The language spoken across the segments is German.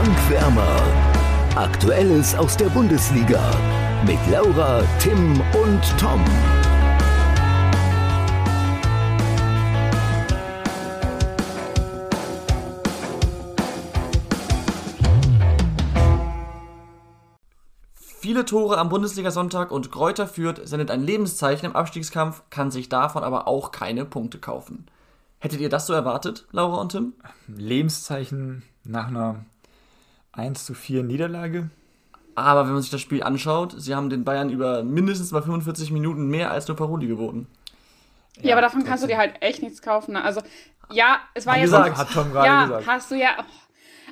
Tankwärmer. Aktuelles aus der Bundesliga mit Laura, Tim und Tom. Viele Tore am Bundesliga-Sonntag und Kräuter Fürth sendet ein Lebenszeichen im Abstiegskampf, kann sich davon aber auch keine Punkte kaufen. Hättet ihr das so erwartet, Laura und Tim? Lebenszeichen nach einer 1 zu 4 Niederlage. Aber wenn man sich das Spiel anschaut, sie haben den Bayern über mindestens mal 45 Minuten mehr als nur Paroli geboten. Ja, ja aber davon kannst du dir halt echt nichts kaufen. Ne? Also, ja, es war Hat jetzt. gesagt, hat Tom gerade ja, gesagt. hast du ja.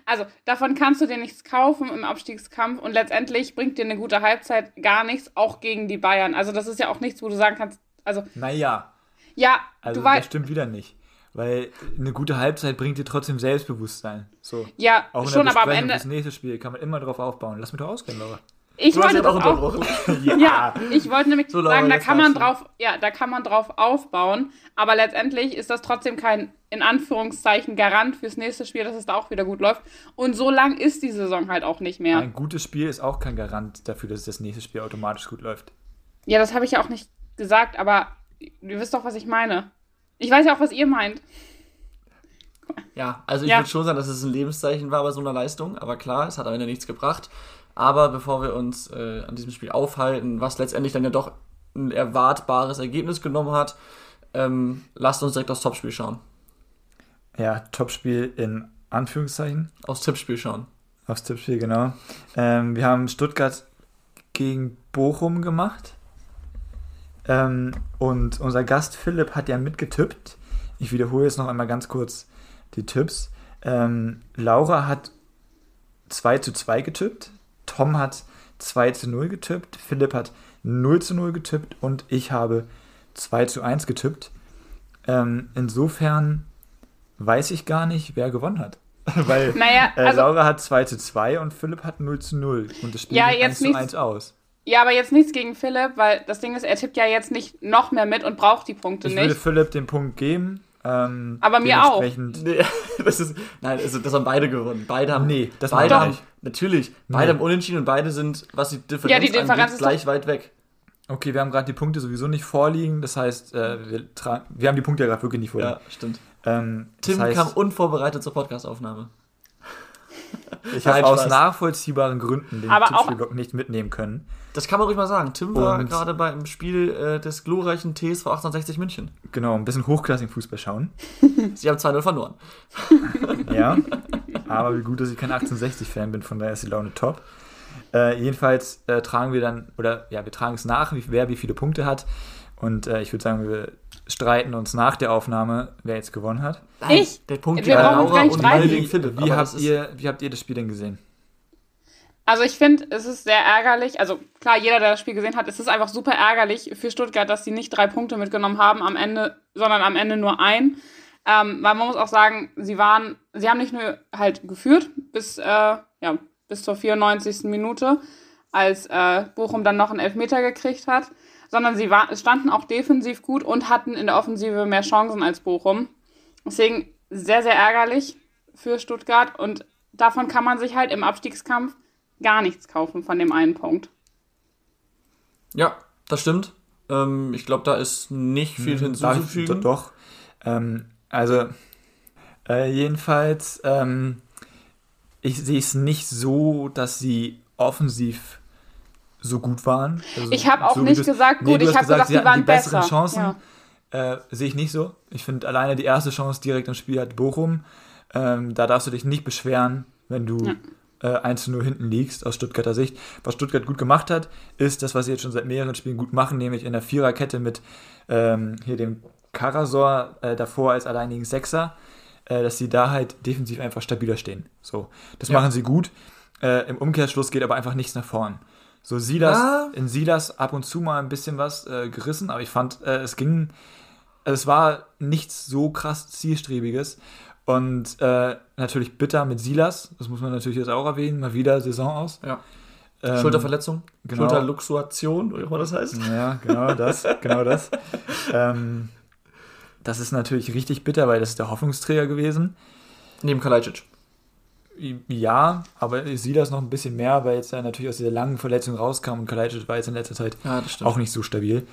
Also, davon kannst du dir nichts kaufen im Abstiegskampf und letztendlich bringt dir eine gute Halbzeit gar nichts, auch gegen die Bayern. Also, das ist ja auch nichts, wo du sagen kannst, also, Naja, ja, also du das weißt. stimmt wieder nicht. Weil eine gute Halbzeit bringt dir trotzdem Selbstbewusstsein. So. Ja, Auch schon, aber am Ende. fürs nächste Spiel kann man immer drauf aufbauen. Lass mich doch ausreden, Laura. Ich Du wollte ja das auch unterbrochen. Ja, ich wollte nämlich So, Laura, sagen, da kann man drauf, ja, da kann man drauf aufbauen, aber letztendlich ist das trotzdem kein in Anführungszeichen Garant fürs nächste Spiel, dass es da auch wieder gut läuft. Und so lang ist die Saison halt auch nicht mehr. Ein gutes Spiel ist auch kein Garant dafür, dass das nächste Spiel automatisch gut läuft. Ja, das habe ich ja auch nicht gesagt, aber ihr wisst doch, was ich meine. Ich weiß ja auch, was ihr meint. Ja, also ich Ja. würde schon sagen, dass es ein Lebenszeichen war bei so einer Leistung, aber klar, es hat am Ende nichts gebracht. Aber bevor wir uns äh, an diesem Spiel aufhalten, was letztendlich dann ja doch ein erwartbares Ergebnis genommen hat, ähm, lasst uns direkt aufs Topspiel schauen. Ja, Topspiel in Anführungszeichen. Aufs Tippspiel schauen. Aufs Tippspiel, genau. Ähm, wir haben Stuttgart gegen Bochum gemacht. Ähm, und unser Gast Philipp hat ja mitgetippt. Ich wiederhole jetzt noch einmal ganz kurz die Tipps. Ähm, Laura hat 2 zu 2 getippt. Tom hat 2 zu 0 getippt. Philipp hat 0 zu 0 getippt. Und ich habe 2 zu 1 getippt. Ähm, insofern weiß ich gar nicht, wer gewonnen hat. Weil Naja, äh, also, Laura hat 2 zu 2 und Philipp hat 0 zu 0. Und das Spiel Ja, geht jetzt 1 zu nichts- 1 aus. Ja, aber jetzt nichts gegen Philipp, weil das Ding ist, er tippt ja jetzt nicht noch mehr mit und braucht die Punkte Ich würde nicht. Philipp den Punkt geben. Ähm, Aber mir auch. Nee, das ist, nein, also das haben beide gewonnen. Beide haben, Nee, das beide haben, ich. natürlich, beide Nee. haben unentschieden und beide sind, was die Differenz, Ja, die Differenz angeht, ist gleich weit weg. Okay, wir haben gerade die Punkte sowieso nicht vorliegen. Das heißt, äh, wir, tra- wir haben die Punkte ja gerade wirklich nicht vorliegen. Ja, stimmt. Ähm, Tim heißt, kam unvorbereitet zur Podcastaufnahme. Ich habe aus Spaß. nachvollziehbaren Gründen den Tippspielblock nicht mitnehmen können. Das kann man ruhig mal sagen. Tim war Und- gerade beim Spiel äh, des glorreichen TSV 1860 München. Genau, ein bisschen hochklassigen Fußball schauen. Sie haben 2-0 verloren. Ja, aber wie gut, dass ich kein 1860-Fan bin, von daher ist die Laune top. Äh, jedenfalls äh, tragen wir dann, oder ja, wir tragen es nach, wie, wer wie viele Punkte hat. Und äh, ich würde sagen, wir streiten uns nach der Aufnahme, wer jetzt gewonnen hat. Ich? Der Punkt Wir uns Laura gar nicht und gegen Philipp. Wie habt, ihr, wie habt ihr das Spiel denn gesehen? Also ich finde, es ist sehr ärgerlich. Also klar, jeder, der das Spiel gesehen hat, es ist einfach super ärgerlich für Stuttgart, dass sie nicht drei Punkte mitgenommen haben am Ende, sondern am Ende nur ein. Ähm, weil man muss auch sagen, sie waren, sie haben nicht nur halt geführt bis, äh, ja, bis zur 94. Minute, als äh, Bochum dann noch einen Elfmeter gekriegt hat, sondern sie war, standen auch defensiv gut und hatten in der Offensive mehr Chancen als Bochum. Deswegen sehr, sehr ärgerlich für Stuttgart und davon kann man sich halt im Abstiegskampf gar nichts kaufen von dem einen Punkt. Ja, das stimmt. Ähm, ich glaube, da ist nicht viel ich- hinzuzufügen. Doch. Ähm, also, äh, jedenfalls, ähm, ich sehe es nicht so, dass sie offensiv so gut waren. Also, Ich habe auch so nicht gesagt, gut, du ich habe gesagt, sie sie waren die besseren besser. Chancen. Ja. Äh, sehe ich nicht so. Ich finde alleine die erste Chance direkt im Spiel hat Bochum. Ähm, da darfst du dich nicht beschweren, wenn du äh, 1 zu 0 hinten liegst, aus Stuttgarter Sicht. Was Stuttgart gut gemacht hat, ist das, was sie jetzt schon seit mehreren Spielen gut machen, nämlich in der Viererkette mit ähm, hier dem Karasor äh, davor als alleinigen Sechser, äh, dass sie da halt defensiv einfach stabiler stehen. So, das Ja. machen sie gut. Äh, Im Umkehrschluss geht aber einfach nichts nach vorn. So Silas, Ja. in Silas ab und zu mal ein bisschen was äh, gerissen, aber ich fand, äh, es ging, es war nichts so krass zielstrebiges. Und äh, natürlich bitter mit Silas, das muss man natürlich jetzt auch erwähnen, mal wieder Saison aus. Ja. Ähm, Schulterverletzung, genau. Schulterluxuation, oder wie das heißt. Ja, genau das, genau das. Ähm, das ist natürlich richtig bitter, weil das ist der Hoffnungsträger gewesen. Neben Kalajdzic. Ja, aber ich sehe das noch ein bisschen mehr, weil jetzt ja natürlich aus dieser langen Verletzung rauskam und Kalajdzic war jetzt in letzter Zeit Ja, auch nicht so stabil.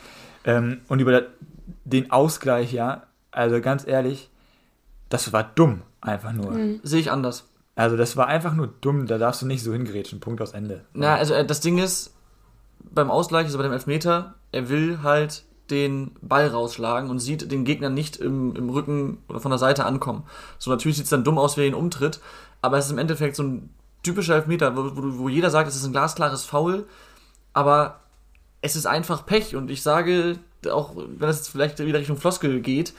Ähm, und über den Ausgleich, ja, also ganz ehrlich, das war dumm, einfach nur. Sehe ich anders. Also das war einfach nur dumm, da darfst du nicht so hingrätschen, Punkt aus Ende. Na, also äh, das Ding ist, beim Ausgleich, also bei dem Elfmeter, er will halt den Ball rausschlagen und sieht den Gegner nicht im, im Rücken oder von der Seite ankommen. So natürlich sieht es dann dumm aus, wer ihn umtritt, aber es ist im Endeffekt so ein typischer Elfmeter, wo, wo, wo jeder sagt, es ist ein glasklares Foul, aber es ist einfach Pech und ich sage, auch wenn das jetzt vielleicht wieder Richtung Floskel geht,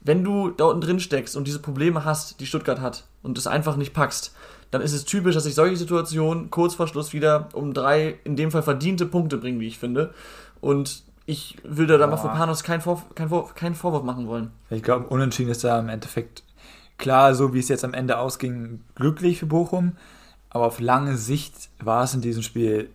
wenn du da unten drin steckst und diese Probleme hast, die Stuttgart hat und es einfach nicht packst, dann ist es typisch, dass sich solche Situationen kurz vor Schluss wieder um drei, in dem Fall verdiente Punkte bringen, wie ich finde. Und ich würde da Boah. Mafropanos keinen Vor kein Vor keinen Vorwurf machen wollen. Ich glaube, unentschieden ist da im Endeffekt klar, so wie es jetzt am Ende ausging, glücklich für Bochum, aber auf lange Sicht war es in diesem Spiel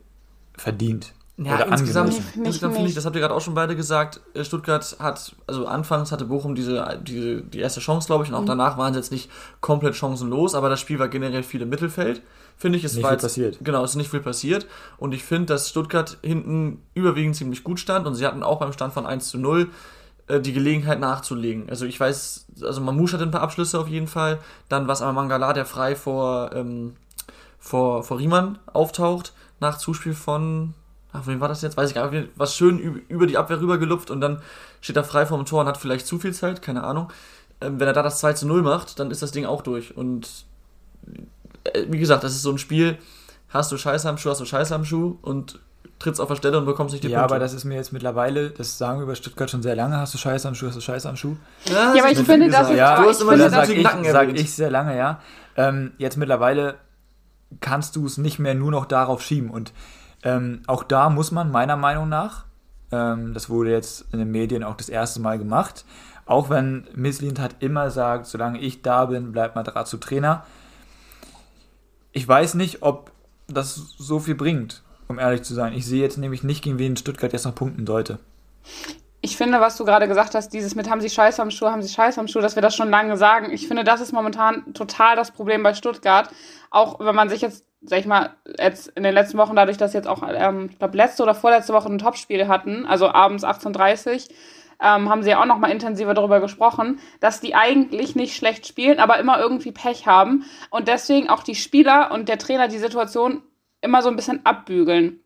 verdient. Ja, Oder insgesamt, insgesamt finde ich, das habt ihr gerade auch schon beide gesagt, äh, Stuttgart hat, also anfangs hatte Bochum diese, diese die erste Chance, glaube ich, und auch danach waren sie jetzt nicht komplett chancenlos, aber das Spiel war generell viel im Mittelfeld, finde ich. Es Nicht war viel jetzt, passiert. Genau, es ist nicht viel passiert und ich finde, dass Stuttgart hinten überwiegend ziemlich gut stand und sie hatten auch beim Stand von 1 zu 0 äh, die Gelegenheit nachzulegen. Also ich weiß, also Mamouche hatte ein paar Abschlüsse auf jeden Fall, dann war es aber Mangala, der frei vor, ähm, vor, vor Riemann auftaucht, nach Zuspiel von, ach, wem war das jetzt? Weiß ich gar nicht, was schön üb- über die Abwehr rübergelupft und dann steht er frei vorm Tor und hat vielleicht zu viel Zeit, keine Ahnung. Ähm, wenn er da das 2 zu 0 macht, dann ist das Ding auch durch. Und wie gesagt, das ist so ein Spiel, hast du Scheiße am Schuh, hast du Scheiße am Schuh und trittst auf der Stelle und bekommst nicht die Ja, Punkte. aber das ist mir jetzt mittlerweile, das sagen wir über Stuttgart schon sehr lange, hast du Scheiße am Schuh, hast du Scheiße am Schuh. ja, Ja, aber ich finde, das ist- Ja, du hast ich immer das sag ich, sag ich sehr lange, ja. Ähm, jetzt mittlerweile kannst du es nicht mehr nur noch darauf schieben. Und ähm, auch da muss man meiner Meinung nach, ähm, das wurde jetzt in den Medien auch das erste Mal gemacht, auch wenn Mislintat immer sagt, solange ich da bin, bleibt Materazzo Trainer. Ich weiß nicht, ob das so viel bringt, um ehrlich zu sein. Ich sehe jetzt nämlich nicht, gegen wen Stuttgart jetzt noch punkten sollte. Ich finde, was du gerade gesagt hast, dieses mit haben sie Scheiße am Schuh, haben sie Scheiße am Schuh, dass wir das schon lange sagen. Ich finde, das ist momentan total das Problem bei Stuttgart. Auch wenn man sich jetzt, sag ich mal, jetzt in den letzten Wochen, dadurch, dass jetzt auch, ähm, ich glaube, letzte oder vorletzte Woche ein Topspiel hatten, also abends 18.30 ähm, haben sie ja auch noch mal intensiver darüber gesprochen, dass die eigentlich nicht schlecht spielen, aber immer irgendwie Pech haben und deswegen auch die Spieler und der Trainer die Situation immer so ein bisschen abbügeln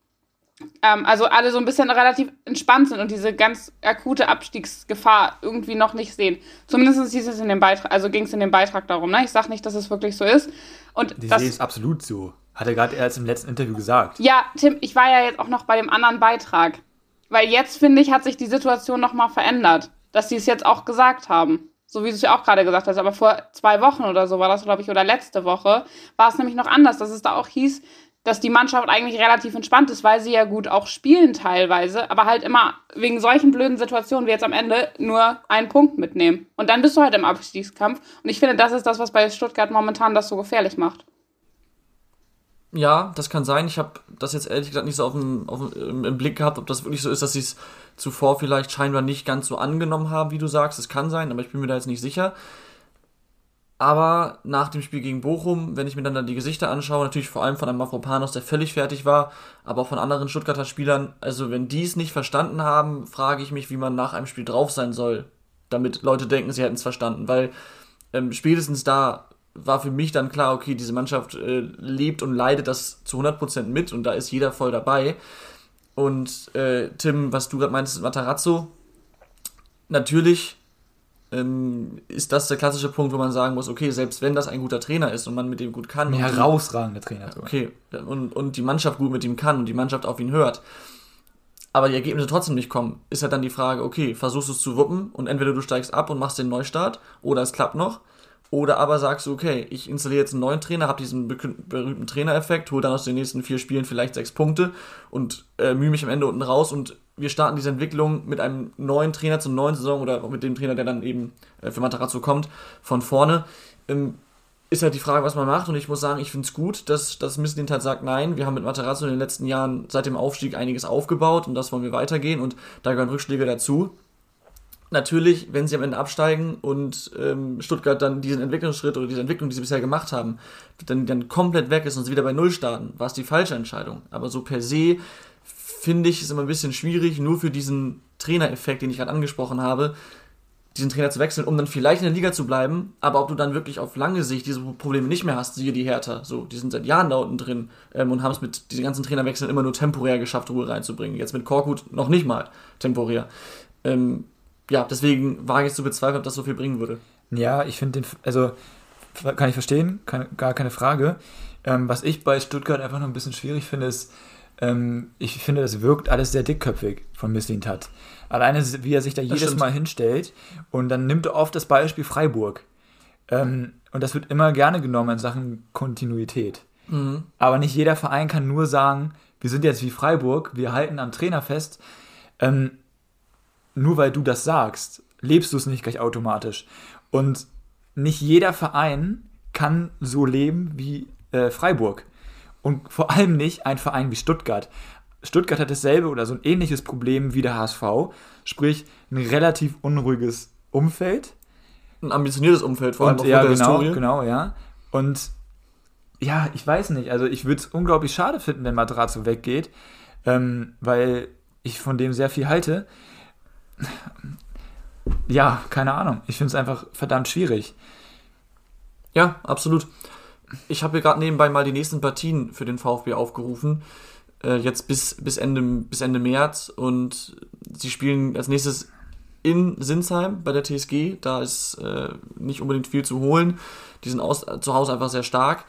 ähm, also alle so ein bisschen relativ entspannt sind und diese ganz akute Abstiegsgefahr irgendwie noch nicht sehen. Zumindest hieß es in dem Beitrag, also ging es in dem Beitrag darum. Ne? Ich sage nicht, dass es wirklich so ist. Und Die das, sehe es absolut so. Hat er gerade erst im letzten Interview gesagt. ja, Tim, ich war ja jetzt auch noch bei dem anderen Beitrag. Weil jetzt, finde ich, hat sich die Situation nochmal verändert. Dass sie es jetzt auch gesagt haben. So wie du es ja auch gerade gesagt hast. Aber vor zwei Wochen oder so war das, glaube ich, oder letzte Woche, war es nämlich noch anders, dass es da auch hieß, dass die Mannschaft eigentlich relativ entspannt ist, weil sie ja gut auch spielen teilweise, aber halt immer wegen solchen blöden Situationen wie jetzt am Ende nur einen Punkt mitnehmen. Und dann bist du halt im Abstiegskampf. Und ich finde, das ist das, was bei Stuttgart momentan das so gefährlich macht. Ja, das kann sein. Ich habe das jetzt ehrlich gesagt nicht so auf dem, auf dem, im, Blick gehabt, ob das wirklich so ist, dass sie es zuvor vielleicht scheinbar nicht ganz so angenommen haben, wie du sagst. Es kann sein, aber ich bin mir da jetzt nicht sicher. Aber nach dem Spiel gegen Bochum, wenn ich mir dann, dann die Gesichter anschaue, natürlich vor allem von einem Mafropanos, der völlig fertig war, aber auch von anderen Stuttgarter Spielern, also wenn die es nicht verstanden haben, frage ich mich, wie man nach einem Spiel drauf sein soll, damit Leute denken, sie hätten es verstanden, weil ähm, spätestens da war für mich dann klar, okay, diese Mannschaft äh, lebt und leidet das zu 100% mit und da ist jeder voll dabei. Und äh, Tim, was du gerade meinst, Matarazzo, natürlich ähm, ist das der klassische Punkt, wo man sagen muss, okay, selbst wenn das ein guter Trainer ist und man mit dem gut kann. Ein herausragender Trainer. Okay, und, und die Mannschaft gut mit ihm kann und die Mannschaft auf ihn hört, aber die Ergebnisse trotzdem nicht kommen, ist ja dann die Frage, okay, versuchst du es zu wuppen und entweder du steigst ab und machst den Neustart oder es klappt noch, oder aber sagst du, okay, ich installiere jetzt einen neuen Trainer, habe diesen berühmten Trainereffekt, hole dann aus den nächsten vier Spielen vielleicht sechs Punkte und äh, mühe mich am Ende unten raus und wir starten diese Entwicklung mit einem neuen Trainer zur neuen Saison oder mit dem Trainer, der dann eben äh, für Matarazzo kommt, von vorne. Ähm, ist halt die Frage, was man macht. Und ich muss sagen, ich finde es gut, dass, dass Misslint halt sagt, nein, wir haben mit Materazzo in den letzten Jahren seit dem Aufstieg einiges aufgebaut und das wollen wir weitergehen und da gehören Rückschläge dazu. Natürlich, wenn sie am Ende absteigen und ähm, Stuttgart dann diesen Entwicklungsschritt oder diese Entwicklung, die sie bisher gemacht haben, dann, dann komplett weg ist und sie wieder bei Null starten, war es die falsche Entscheidung. Aber so per se finde ich es immer ein bisschen schwierig, nur für diesen Trainereffekt, den ich gerade angesprochen habe, diesen Trainer zu wechseln, um dann vielleicht in der Liga zu bleiben, aber ob du dann wirklich auf lange Sicht diese Probleme nicht mehr hast, siehe die Hertha, so, die sind seit Jahren da unten drin ähm, und haben es mit diesen ganzen Trainerwechseln immer nur temporär geschafft, Ruhe reinzubringen. Jetzt mit Korkut noch nicht mal temporär. Ähm, ja, deswegen wage ich zu bezweifeln, ob das so viel bringen würde. Ja, ich finde den, also kann ich verstehen, keine, gar keine Frage. Ähm, was ich bei Stuttgart einfach noch ein bisschen schwierig finde, ist, ähm, ich finde, das wirkt alles sehr dickköpfig von Mislintat. Alleine, wie er sich da das jedes stimmt. Mal hinstellt und dann nimmt er oft das Beispiel Freiburg. Ähm, und das wird immer gerne genommen in Sachen Kontinuität. Mhm. Aber nicht jeder Verein kann nur sagen, wir sind jetzt wie Freiburg, wir halten am Trainer fest. Ähm, nur weil du das sagst, lebst du es nicht gleich automatisch. Und nicht jeder Verein kann so leben wie äh, Freiburg. Und vor allem nicht ein Verein wie Stuttgart. Stuttgart hat dasselbe oder so ein ähnliches Problem wie der HSV, sprich ein relativ unruhiges Umfeld. Ein ambitioniertes Umfeld, vor allem Und, ja, genau, Historie. genau, ja. Und ja, ich weiß nicht, also ich würde es unglaublich schade finden, wenn Madrazo weggeht, ähm, weil ich von dem sehr viel halte ja, keine Ahnung. Ich finde es einfach verdammt schwierig. Ja, absolut. Ich habe hier gerade nebenbei mal die nächsten Partien für den VfB aufgerufen. Äh, jetzt bis, bis, Ende, bis Ende März. Und sie spielen als nächstes in Sinsheim bei der TSG. Da ist äh, nicht unbedingt viel zu holen. Die sind aus, zu Hause einfach sehr stark.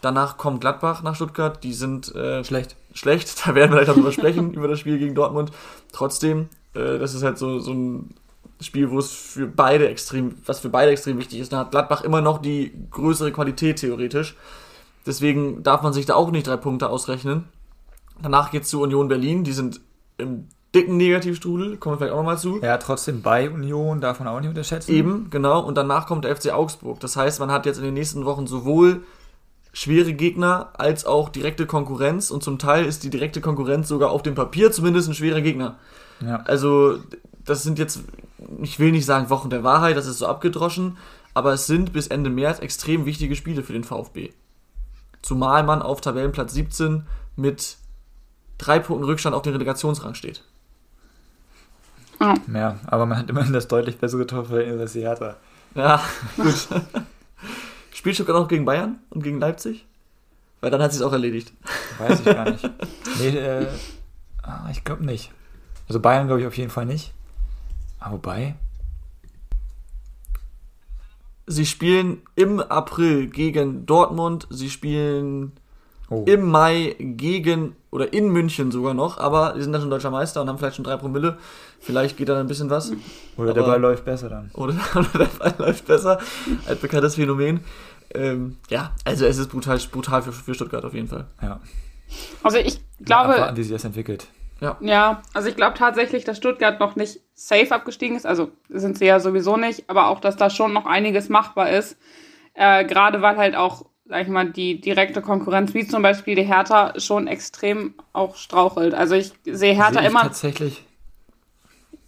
Danach kommt Gladbach nach Stuttgart. Die sind äh, schlecht. Schlecht. Da werden wir gleich darüber sprechen, über das Spiel gegen Dortmund. Trotzdem, äh, das ist halt so, so ein Spiel, wo es für beide extrem, was für beide extrem wichtig ist. Da hat Gladbach immer noch die größere Qualität theoretisch. Deswegen darf man sich da auch nicht drei Punkte ausrechnen. Danach geht es zu Union Berlin, die sind im dicken Negativstrudel, kommen wir vielleicht auch nochmal zu. Ja, trotzdem bei Union darf man auch nicht unterschätzen. Eben, genau. Und danach kommt der FC Augsburg. Das heißt, man hat jetzt in den nächsten Wochen sowohl schwere Gegner als auch direkte Konkurrenz und zum Teil ist die direkte Konkurrenz sogar auf dem Papier zumindest ein schwerer Gegner. Ja. Also, das sind jetzt, ich will nicht sagen Wochen der Wahrheit, das ist so abgedroschen, aber es sind bis Ende März extrem wichtige Spiele für den VfB. Zumal man auf Tabellenplatz 17 mit drei Punkten Rückstand auf den Relegationsrang steht. Ja, aber man hat immerhin das deutlich bessere Torverhältnis als die Hertha. Ja, gut. Spielt Stuttgart auch gegen Bayern und gegen Leipzig? Weil dann hat sie es auch erledigt. Weiß ich gar nicht. Nee, äh, ah, ich glaube nicht. Also Bayern glaube ich auf jeden Fall nicht. Aber wobei. Sie spielen im April gegen Dortmund. Sie spielen oh. im Mai gegen oder in München sogar noch, aber die sind dann schon deutscher Meister und haben vielleicht schon drei Promille. Vielleicht geht da ein bisschen was. Oder aber, der Ball läuft besser dann. Oder, oder, der Ball läuft besser. Ein bekanntes Phänomen. Ähm, ja, also es ist brutal, brutal für, für Stuttgart auf jeden Fall. Ja. Also ich glaube. Abwarten, wie sich das entwickelt. Ja. ja, also ich glaube tatsächlich, dass Stuttgart noch nicht safe abgestiegen ist. Also sind sie ja sowieso nicht, aber auch, dass da schon noch einiges machbar ist. Äh, Gerade weil halt auch, sag ich mal, die direkte Konkurrenz, wie zum Beispiel die Hertha, schon extrem auch strauchelt. Also ich sehe Hertha Seh immer. Tatsächlich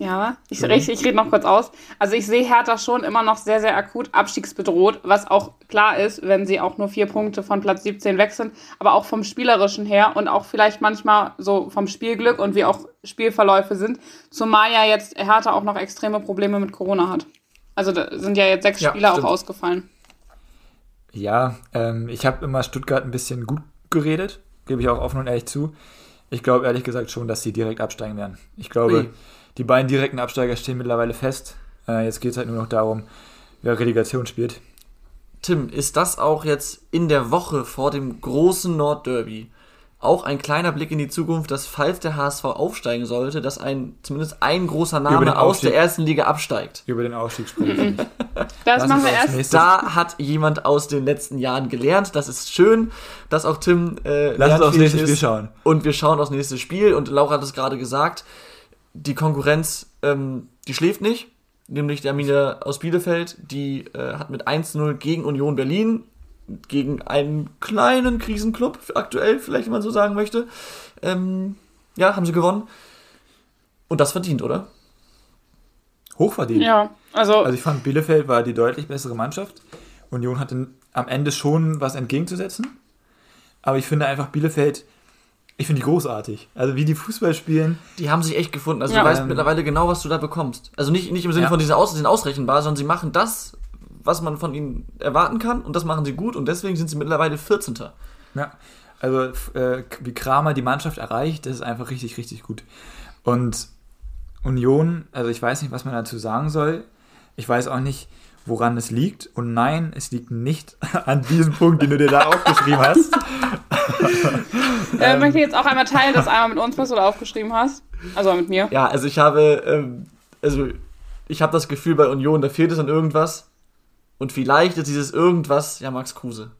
ja, ich, mhm. ich, ich rede noch kurz aus. Also ich sehe Hertha schon immer noch sehr, sehr akut abstiegsbedroht, was auch klar ist, wenn sie auch nur vier Punkte von Platz 17 weg sind, aber auch vom Spielerischen her und auch vielleicht manchmal so vom Spielglück und wie auch Spielverläufe sind. Zumal ja jetzt Hertha auch noch extreme Probleme mit Corona hat. Also da sind ja jetzt sechs ja, Spieler stimmt. auch ausgefallen. Ja, ähm, ich habe immer Stuttgart ein bisschen gut geredet, gebe ich auch offen und ehrlich zu. Ich glaube ehrlich gesagt schon, dass sie direkt absteigen werden. Ich glaube, Ui die beiden direkten Absteiger stehen mittlerweile fest. Äh, jetzt geht es halt nur noch darum, wer Relegation spielt. Tim, ist das auch jetzt in der Woche vor dem großen Nordderby auch ein kleiner Blick in die Zukunft, dass falls der HSV aufsteigen sollte, dass ein zumindest ein großer Name aus der ersten Liga absteigt? Über den Aufstieg sprechen. das Lass machen wir erst. Da hat jemand aus den letzten Jahren gelernt. Das ist schön, dass auch Tim äh, Lass uns aufs nächste Spiel schauen. Und wir schauen aufs nächste Spiel. Und Laura hat es gerade gesagt die Konkurrenz, ähm, die schläft nicht, nämlich der Arminia aus Bielefeld, die äh, hat mit 1-0 gegen Union Berlin, gegen einen kleinen Krisenclub, aktuell, vielleicht, wenn man so sagen möchte, ähm, ja, haben sie gewonnen. Und das verdient, oder? hochverdient. Ja, also, Also ich fand, Bielefeld war die deutlich bessere Mannschaft. Union hatte am Ende schon was entgegenzusetzen. Aber ich finde einfach Bielefeld, ich finde die großartig. Also wie die Fußball spielen. Die haben sich echt gefunden. Also Ja. du weißt Ähm, mittlerweile genau, was du da bekommst. Also nicht, nicht im Sinne Ja. von diesen Aus, sind ausrechenbar, sondern sie machen das, was man von ihnen erwarten kann und das machen sie gut und deswegen sind sie mittlerweile 14. Ja, also äh, wie Kramer die Mannschaft erreicht, das ist einfach richtig, richtig gut. Und Union, also ich weiß nicht, was man dazu sagen soll. Ich weiß auch nicht, woran es liegt. Und nein, es liegt nicht an diesem Punkt, den du dir da aufgeschrieben hast. äh, möchte ich jetzt auch einmal teilen, dass einmal mit uns, was du da aufgeschrieben hast. Also mit mir. Ja, also ich habe, ähm, also ich habe das Gefühl bei Union, da fehlt es an irgendwas und vielleicht ist dieses irgendwas ja Max Kruse.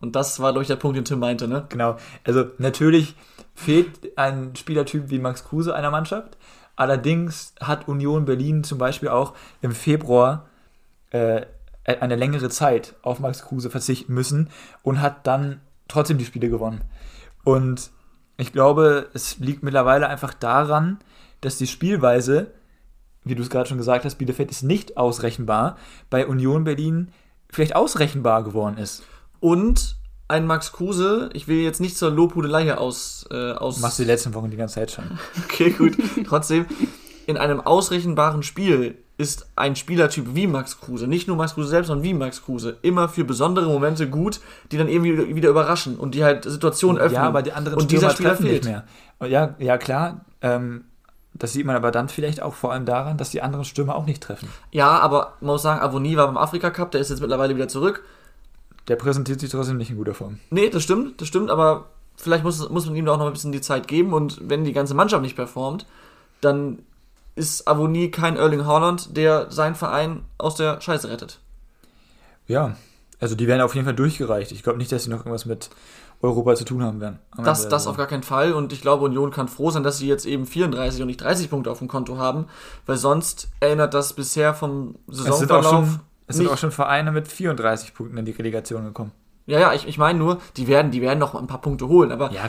Und das war durch der Punkt, den Tim meinte, ne? Genau. Also natürlich fehlt ein Spielertyp wie Max Kruse einer Mannschaft. Allerdings hat Union Berlin zum Beispiel auch im Februar äh, eine längere Zeit auf Max Kruse verzichten müssen und hat dann trotzdem die Spiele gewonnen. Und ich glaube, es liegt mittlerweile einfach daran, dass die Spielweise, wie du es gerade schon gesagt hast, Bielefeld ist nicht ausrechenbar, bei Union Berlin vielleicht ausrechenbar geworden ist. Und ein Max Kruse, ich will jetzt nicht zur Lobhudelei hier aus, äh, aus Machst du die letzten Wochen die ganze Zeit schon. Okay, gut. Trotzdem, in einem ausrechenbaren Spiel ist ein Spielertyp wie Max Kruse, nicht nur Max Kruse selbst, sondern wie Max Kruse, immer für besondere Momente gut, die dann irgendwie wieder- überraschen und die halt Situationen öffnen. Ja, aber die anderen und dieser Spieler treffen fehlt. nicht mehr. Ja, ja, klar. Ähm, das sieht man aber dann vielleicht auch vor allem daran, dass die anderen Stürmer auch nicht treffen. Ja, aber man muss sagen, Avoni war beim Afrika Cup, der ist jetzt mittlerweile wieder zurück. Der präsentiert sich trotzdem nicht in guter Form. Nee, das stimmt, das stimmt, aber vielleicht muss, muss man ihm da auch noch ein bisschen die Zeit geben und wenn die ganze Mannschaft nicht performt, dann ist Avoni kein Erling Haaland, der seinen Verein aus der Scheiße rettet. Ja, also die werden auf jeden Fall durchgereicht. Ich glaube nicht, dass sie noch irgendwas mit Europa zu tun haben werden. Das, Ende. das auf gar keinen Fall. Und ich glaube, Union kann froh sein, dass sie jetzt eben 34 und nicht 30 Punkte auf dem Konto haben, weil sonst erinnert das bisher vom es sind auch Saisonverlauf. schon, es sind auch schon Vereine mit 34 Punkten in die Relegation gekommen. Ja, ja, ich, ich meine nur, die werden, die werden noch ein paar Punkte holen. Aber Ja,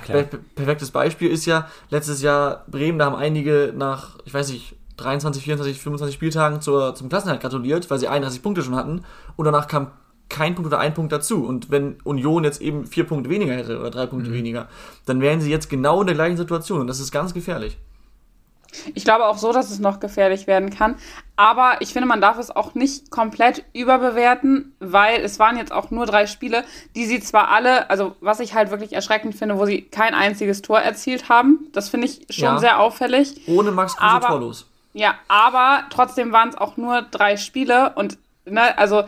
perfektes Beispiel ist ja letztes Jahr Bremen, da haben einige nach, ich weiß nicht, 23, 24, 25 Spieltagen zur, zum Klassenhalt gratuliert, weil sie 31 Punkte schon hatten. Und danach kam kein Punkt oder ein Punkt dazu. Und wenn Union jetzt eben vier Punkte weniger hätte oder drei Mhm. Punkte weniger, dann wären sie jetzt genau in der gleichen Situation. Und das ist ganz gefährlich. Ich glaube auch so, dass es noch gefährlich werden kann. Aber ich finde, man darf es auch nicht komplett überbewerten, weil es waren jetzt auch nur drei Spiele, die sie zwar alle, also was ich halt wirklich erschreckend finde, wo sie kein einziges Tor erzielt haben. Das finde ich schon Ja. sehr auffällig. Ohne Max Kruse Aber- torlos. Ja, aber trotzdem waren es auch nur drei Spiele und, ne, also.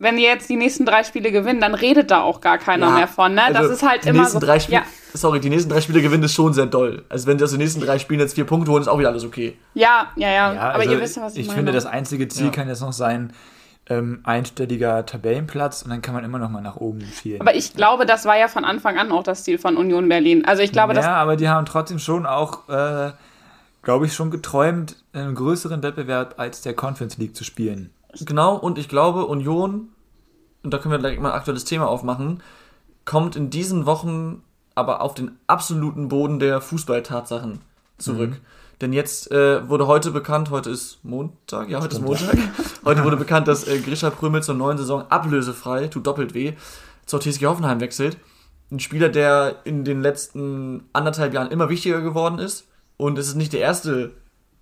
Wenn die jetzt die nächsten drei Spiele gewinnen, dann redet da auch gar keiner Ja, mehr von, ne? also das ist halt die immer nächsten so. Drei Spiele, ja, Sorry, die nächsten drei Spiele gewinnen ist schon sehr doll. Also wenn sie aus den nächsten drei Spielen jetzt vier Punkte holen, ist auch wieder alles okay. ja, ja, ja, Ja, aber also ihr wisst ja, was ich, ich meine. finde, das einzige Ziel Ja. kann jetzt noch sein, ähm, einstelliger Tabellenplatz und dann kann man immer noch mal nach oben schielen. aber ich glaube, das war ja von Anfang an auch das Ziel von Union Berlin. Also ich glaube, ja, aber die haben trotzdem schon auch, äh, glaube ich, schon geträumt, einen größeren Wettbewerb als der Conference League zu spielen. Genau, und ich glaube, Union, und da können wir gleich mal ein aktuelles Thema aufmachen, kommt in diesen Wochen aber auf den absoluten Boden der Fußballtatsachen zurück. Mhm. Denn jetzt äh, wurde heute bekannt, heute ist Montag, ja, heute ist Montag. heute wurde bekannt, dass äh, Grisha Prömel zur neuen Saison ablösefrei, tut doppelt weh, zur TSG Hoffenheim wechselt. Ein Spieler, der in den letzten anderthalb Jahren immer wichtiger geworden ist. Und es ist nicht der erste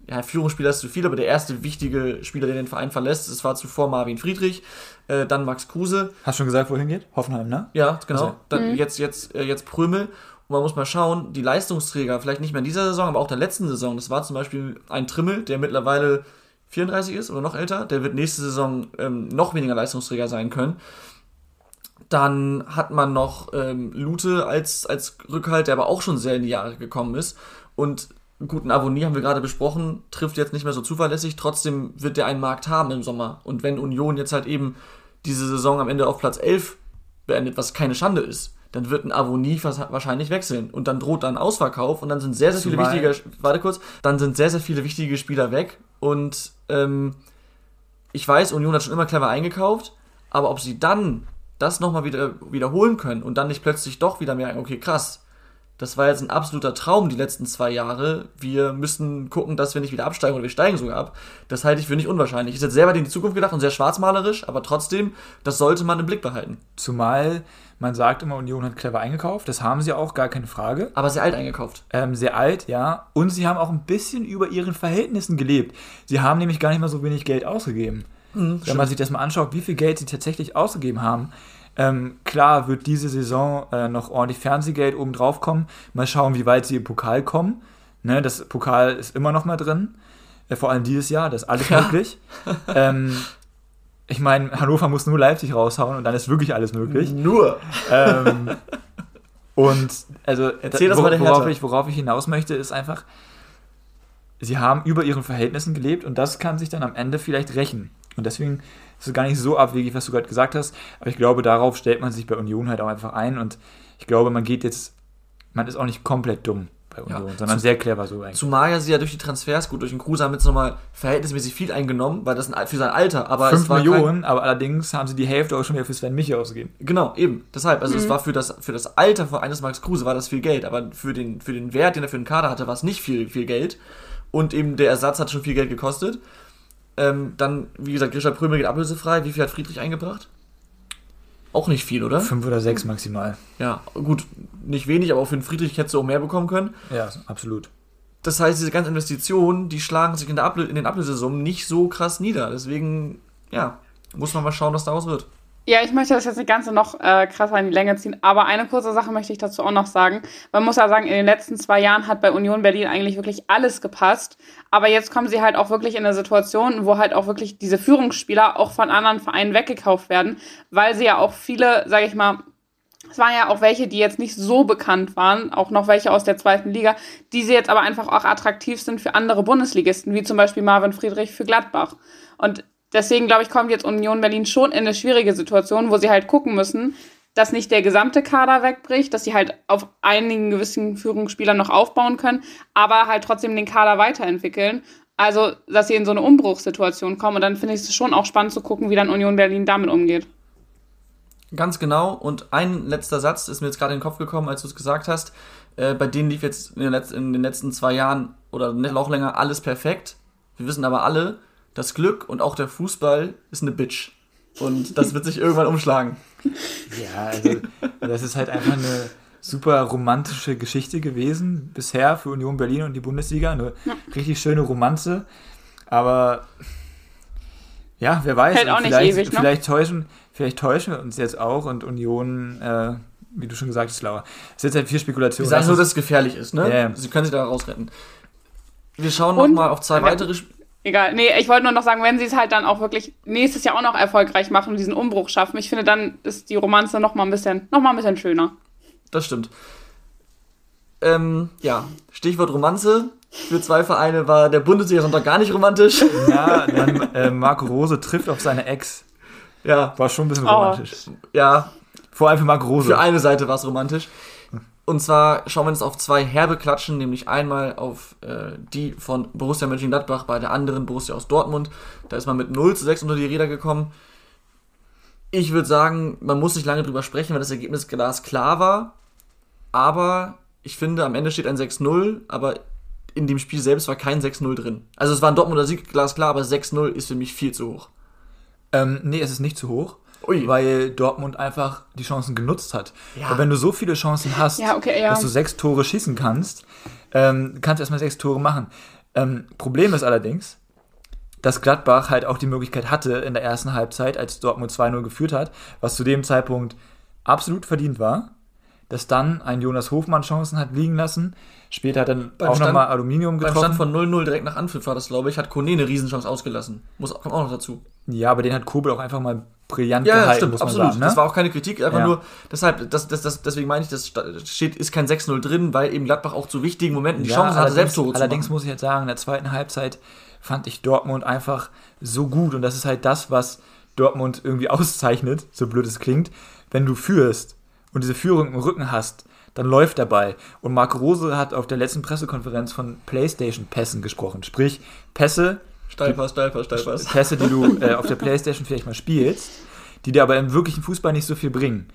ja, Führungsspieler ist zu viel, aber der erste wichtige Spieler, der den Verein verlässt, es war zuvor Marvin Friedrich, äh, dann Max Kruse, Hast schon gesagt, wohin geht? Hoffenheim, ne? ja, genau, Also. dann jetzt, jetzt, äh, jetzt Prömel. Und man muss mal schauen, die Leistungsträger, vielleicht nicht mehr in dieser Saison, aber auch der letzten Saison, das war zum Beispiel ein Trimmel, der mittlerweile 34 ist oder noch älter, der wird nächste Saison ähm, noch weniger Leistungsträger sein können. Dann hat man noch ähm, Lute als, als Rückhalt, der aber auch schon sehr in die Jahre gekommen ist. Und einen guten Avonie haben wir gerade besprochen, trifft jetzt nicht mehr so zuverlässig. Trotzdem wird der einen Markt haben im Sommer. Und wenn Union jetzt halt eben diese Saison am Ende auf Platz 11 beendet, was keine Schande ist, dann wird ein Avonie wahrscheinlich wechseln. Und dann droht dann Ausverkauf und dann sind sehr, sehr viele Zumal- wichtige, warte kurz, dann sind sehr, sehr viele wichtige Spieler weg. Und ähm, ich weiß, Union hat schon immer clever eingekauft, aber ob sie dann das nochmal wieder wiederholen können und dann nicht plötzlich doch wieder merken, okay, krass, das war jetzt ein absoluter Traum die letzten zwei Jahre. Wir müssen gucken, dass wir nicht wieder absteigen oder wir steigen sogar ab. Das halte ich für nicht unwahrscheinlich. Ist jetzt sehr weit in die Zukunft gedacht und sehr schwarzmalerisch, aber trotzdem, das sollte man im Blick behalten. Zumal man sagt immer, Union hat clever eingekauft. Das haben sie auch, gar keine Frage. Aber sehr alt eingekauft. Ähm, sehr alt, ja. Und sie haben auch ein bisschen über ihren Verhältnissen gelebt. Sie haben nämlich gar nicht mal so wenig Geld ausgegeben. Wenn man sich das mal anschaut, wie viel Geld sie tatsächlich ausgegeben haben. Ähm, klar wird diese Saison äh, noch ordentlich Fernsehgeld oben drauf kommen. Mal schauen, wie weit sie im Pokal kommen. Ne, das Pokal ist immer noch mal drin. Äh, vor allem dieses Jahr, das ist alles Ja. möglich. ähm, ich meine, Hannover muss nur Leipzig raushauen und dann ist wirklich alles möglich. Nur. ähm, und also Erzähl das wor- mal worauf ich, worauf ich hinaus möchte, ist einfach, sie haben über ihren Verhältnissen gelebt und das kann sich dann am Ende vielleicht rächen. Und deswegen ist es gar nicht so abwegig, was du gerade gesagt hast. Aber ich glaube, darauf stellt man sich bei Union halt auch einfach ein. Und ich glaube, man geht jetzt, man ist auch nicht komplett dumm bei Ja. Union, sondern sehr clever so eigentlich. Zumal ja sie ja durch die Transfers, gut, durch den Kruse haben jetzt nochmal verhältnismäßig viel eingenommen, weil das ein, für sein Alter, aber 5 es war kein, Millionen, aber allerdings haben sie die Hälfte auch schon wieder für Sven Michi ausgegeben. Genau, eben. Deshalb, also es war für das, für das Alter von eines Max Kruse war das viel Geld, aber für den, für den Wert, den er für den Kader hatte, war es nicht viel, viel Geld. Und eben der Ersatz hat schon viel Geld gekostet. Ähm, dann, wie gesagt, Grisha Prömel geht ablösefrei. Wie viel hat Friedrich eingebracht? Auch nicht viel, oder? Fünf oder sechs maximal. Ja, gut, nicht wenig, aber auch für den Friedrich hättest du auch mehr bekommen können. Ja, absolut. Das heißt, diese ganzen Investitionen, die schlagen sich in, in den Ablösesummen nicht so krass nieder. Deswegen, ja, muss man mal schauen, was daraus wird. Ja, ich möchte das jetzt nicht ganz so noch äh, krasser in die Länge ziehen, aber eine kurze Sache möchte ich dazu auch noch sagen. Man muss ja sagen, in den letzten zwei Jahren hat bei Union Berlin eigentlich wirklich alles gepasst, aber jetzt kommen sie halt auch wirklich in eine Situation, wo halt auch wirklich diese Führungsspieler auch von anderen Vereinen weggekauft werden, weil sie ja auch viele, sage ich mal, es waren ja auch welche, die jetzt nicht so bekannt waren, auch noch welche aus der zweiten Liga, die sie jetzt aber einfach auch attraktiv sind für andere Bundesligisten, wie zum Beispiel Marvin Friedrich für Gladbach. Und deswegen, glaube ich, kommt jetzt Union Berlin schon in eine schwierige Situation, wo sie halt gucken müssen, dass nicht der gesamte Kader wegbricht, dass sie halt auf einigen gewissen Führungsspielern noch aufbauen können, aber halt trotzdem den Kader weiterentwickeln. Also, dass sie in so eine Umbruchssituation kommen. Und dann finde ich es schon auch spannend zu gucken, wie dann Union Berlin damit umgeht. Ganz genau. Und ein letzter Satz ist mir jetzt gerade in den Kopf gekommen, als du es gesagt hast. Äh, bei denen lief jetzt in den, letz in den letzten zwei Jahren oder noch länger alles perfekt. Wir wissen aber alle, das Glück und auch der Fußball ist eine Bitch. Und das wird sich irgendwann umschlagen. Ja, also das ist halt einfach eine super romantische Geschichte gewesen bisher für Union Berlin und die Bundesliga. Eine richtig schöne Romanze. Aber ja, wer weiß. Hält auch nicht vielleicht, ewig, ne? vielleicht, täuschen, vielleicht täuschen wir uns jetzt auch und Union, äh, wie du schon gesagt hast, Laura. Es ist jetzt halt viel Spekulation. Sagen Das nur, dass es gefährlich ist, ne? Ja, ja. Sie können sich da rausretten. Wir schauen nochmal auf zwei Ja. weitere Sp Egal, nee, ich wollte nur noch sagen, wenn sie es halt dann auch wirklich nächstes Jahr auch noch erfolgreich machen und diesen Umbruch schaffen, ich finde, dann ist die Romanze noch mal ein bisschen, noch mal ein bisschen schöner. Das stimmt. Ähm, ja, Stichwort Romanze. Für zwei Vereine war der Bundesliga-Sonntag gar nicht romantisch. Ja, dann äh, Marco Rose trifft auf seine Ex. ja, War schon ein bisschen Oh. romantisch. ja, Vor allem für Marco Rose. Für eine Seite war es romantisch. Und zwar schauen wir uns auf zwei herbe Klatschen, nämlich einmal auf äh, die von Borussia Mönchengladbach, bei der anderen Borussia aus Dortmund. Da ist man mit 0 zu 6 unter die Räder gekommen. Ich würde sagen, man muss nicht lange drüber sprechen, weil das Ergebnis glasklar war. Aber ich finde, am Ende steht ein 6-0, aber in dem Spiel selbst war kein 6-0 drin. Also es war ein Dortmunder Sieg, glasklar, aber 6-0 ist für mich viel zu hoch. Ähm, nee, es ist nicht zu hoch. Ui. Weil Dortmund einfach die Chancen genutzt hat. Ja. Und wenn du so viele Chancen hast, Ja, okay, ja. dass du sechs Tore schießen kannst, ähm, kannst du erstmal sechs Tore machen. Ähm, Problem ist allerdings, dass Gladbach halt auch die Möglichkeit hatte in der ersten Halbzeit, als Dortmund 2-0 geführt hat, was zu dem Zeitpunkt absolut verdient war, dass dann ein Jonas Hofmann Chancen hat liegen lassen. Später hat dann Beim auch nochmal Aluminium Beim getroffen. Stand von 0-0 direkt nach Anpfiff war das, glaube ich, hat Kone eine Riesenchance ausgelassen. Muss, kommt auch noch dazu. Ja, aber den hat Kobel auch einfach mal brillant Ja, ja, gehalten, stimmt, absolut. sagen. Ne? Das war auch keine Kritik, einfach Ja. nur, deshalb, das, das, das, deswegen meine ich, das steht, ist kein 6-0 drin, weil eben Gladbach auch zu wichtigen Momenten die Ja, Chance hatte, selbst Tore zu Allerdings muss ich jetzt sagen, in der zweiten Halbzeit fand ich Dortmund einfach so gut und das ist halt das, was Dortmund irgendwie auszeichnet, so blöd es klingt. Wenn du führst und diese Führung im Rücken hast, dann läuft der Ball. Und Marco Rose hat auf der letzten Pressekonferenz von PlayStation-Pässen gesprochen. Sprich, Pässe, Steilpass, Steilpass, Steilpass. Pässe, die du äh, auf der PlayStation vielleicht mal spielst, die dir aber im wirklichen Fußball nicht so viel bringen.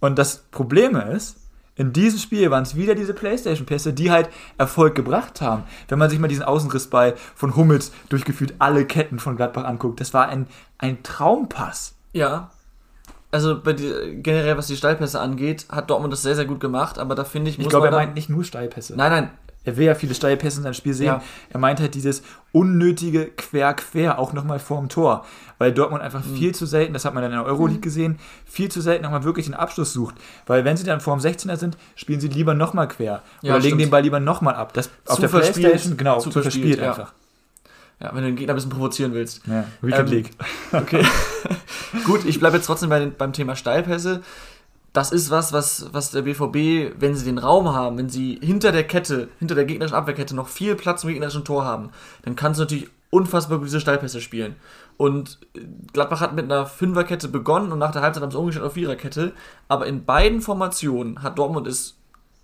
Und das Problem ist, In diesem Spiel waren es wieder diese Playstation-Pässe, die halt Erfolg gebracht haben. Wenn man sich mal diesen Außenrissball von Hummels durchgeführt alle Ketten von Gladbach anguckt, das war ein, ein Traumpass. Ja. Also die, generell, was die Steilpässe angeht, hat Dortmund das sehr, sehr gut gemacht, aber da finde ich, Ich glaube, er meint nicht nur Steilpässe. Nein, nein, Er will ja viele Steilpässe in seinem Spiel sehen. Ja. Er meint halt dieses unnötige Quer-Quer, auch nochmal vorm Tor. Weil Dortmund einfach Mhm. viel zu selten, das hat man dann in der Euroleague gesehen, viel zu selten nochmal wirklich den Abschluss sucht. Weil wenn sie dann vorm 16er sind, spielen sie lieber nochmal quer. Ja, oder legen stimmt. den Ball lieber nochmal ab. Das auf der verspielt, Playstation, genau, zu zu verspielt verspielt, ja. einfach. ja, wenn du den Gegner ein bisschen provozieren willst. Ja, Weekend Ähm, League. Okay. Gut, ich bleibe jetzt trotzdem bei den, beim Thema Steilpässe. Das ist was, was, was der BVB, wenn sie den Raum haben, wenn sie hinter der Kette, hinter der gegnerischen Abwehrkette noch viel Platz im gegnerischen Tor haben, dann kannst du natürlich unfassbar gut diese Steilpässe spielen. Und äh, Gladbach hat mit einer Fünferkette begonnen und nach der Halbzeit haben sie umgestellt auf Viererkette. Aber in beiden Formationen hat Dortmund es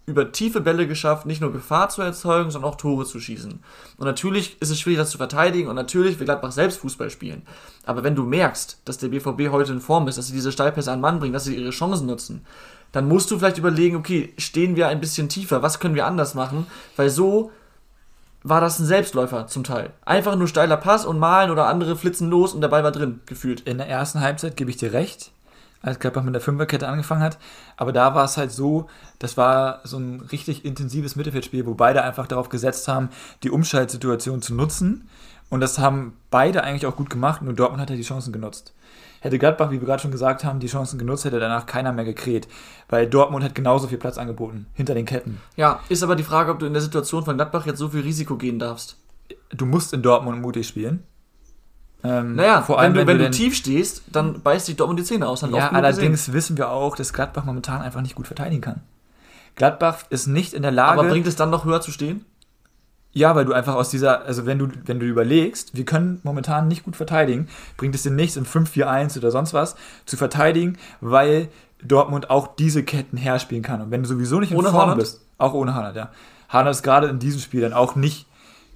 über tiefe Bälle geschafft, nicht nur Gefahr zu erzeugen, sondern auch Tore zu schießen. Und natürlich ist es schwierig, das zu verteidigen und natürlich will Gladbach selbst Fußball spielen. Aber wenn du merkst, dass der BVB heute in Form ist, dass sie diese Steilpässe an Mann bringen, dass sie ihre Chancen nutzen, dann musst du vielleicht überlegen, okay, stehen wir ein bisschen tiefer, was können wir anders machen? Weil so war das ein Selbstläufer zum Teil. Einfach nur steiler Pass und malen oder andere flitzen los und der Ball war drin, gefühlt. In der ersten Halbzeit gebe ich dir recht, als Gladbach mit der Fünferkette angefangen hat. Aber da war es halt so, das war so ein richtig intensives Mittelfeldspiel, wo beide einfach darauf gesetzt haben, die Umschaltsituation zu nutzen. Und das haben beide eigentlich auch gut gemacht, nur Dortmund hat ja die Chancen genutzt. Hätte Gladbach, wie wir gerade schon gesagt haben, die Chancen genutzt, hätte danach keiner mehr gekräht. Weil Dortmund hat genauso viel Platz angeboten, hinter den Ketten. Ja, ist aber die Frage, ob du in der Situation von Gladbach jetzt so viel Risiko gehen darfst. Du musst in Dortmund mutig spielen. Ähm, Naja, vor allem, wenn du, wenn du denn- tief stehst, dann beißt dich Dortmund die Zähne aus. Ja, allerdings wissen wir auch, dass Gladbach momentan einfach nicht gut verteidigen kann. Gladbach ist nicht in der Lage. Aber bringt es dann noch höher zu stehen? ja, weil du einfach aus dieser, also wenn du, wenn du überlegst, wir können momentan nicht gut verteidigen, bringt es dir nichts in 5-4-1 oder sonst was zu verteidigen, weil Dortmund auch diese Ketten herspielen kann. Und wenn du sowieso nicht in Ohne Form Haaland? bist, auch ohne Haaland, ja. Haaland ist gerade in diesem Spiel dann auch nicht,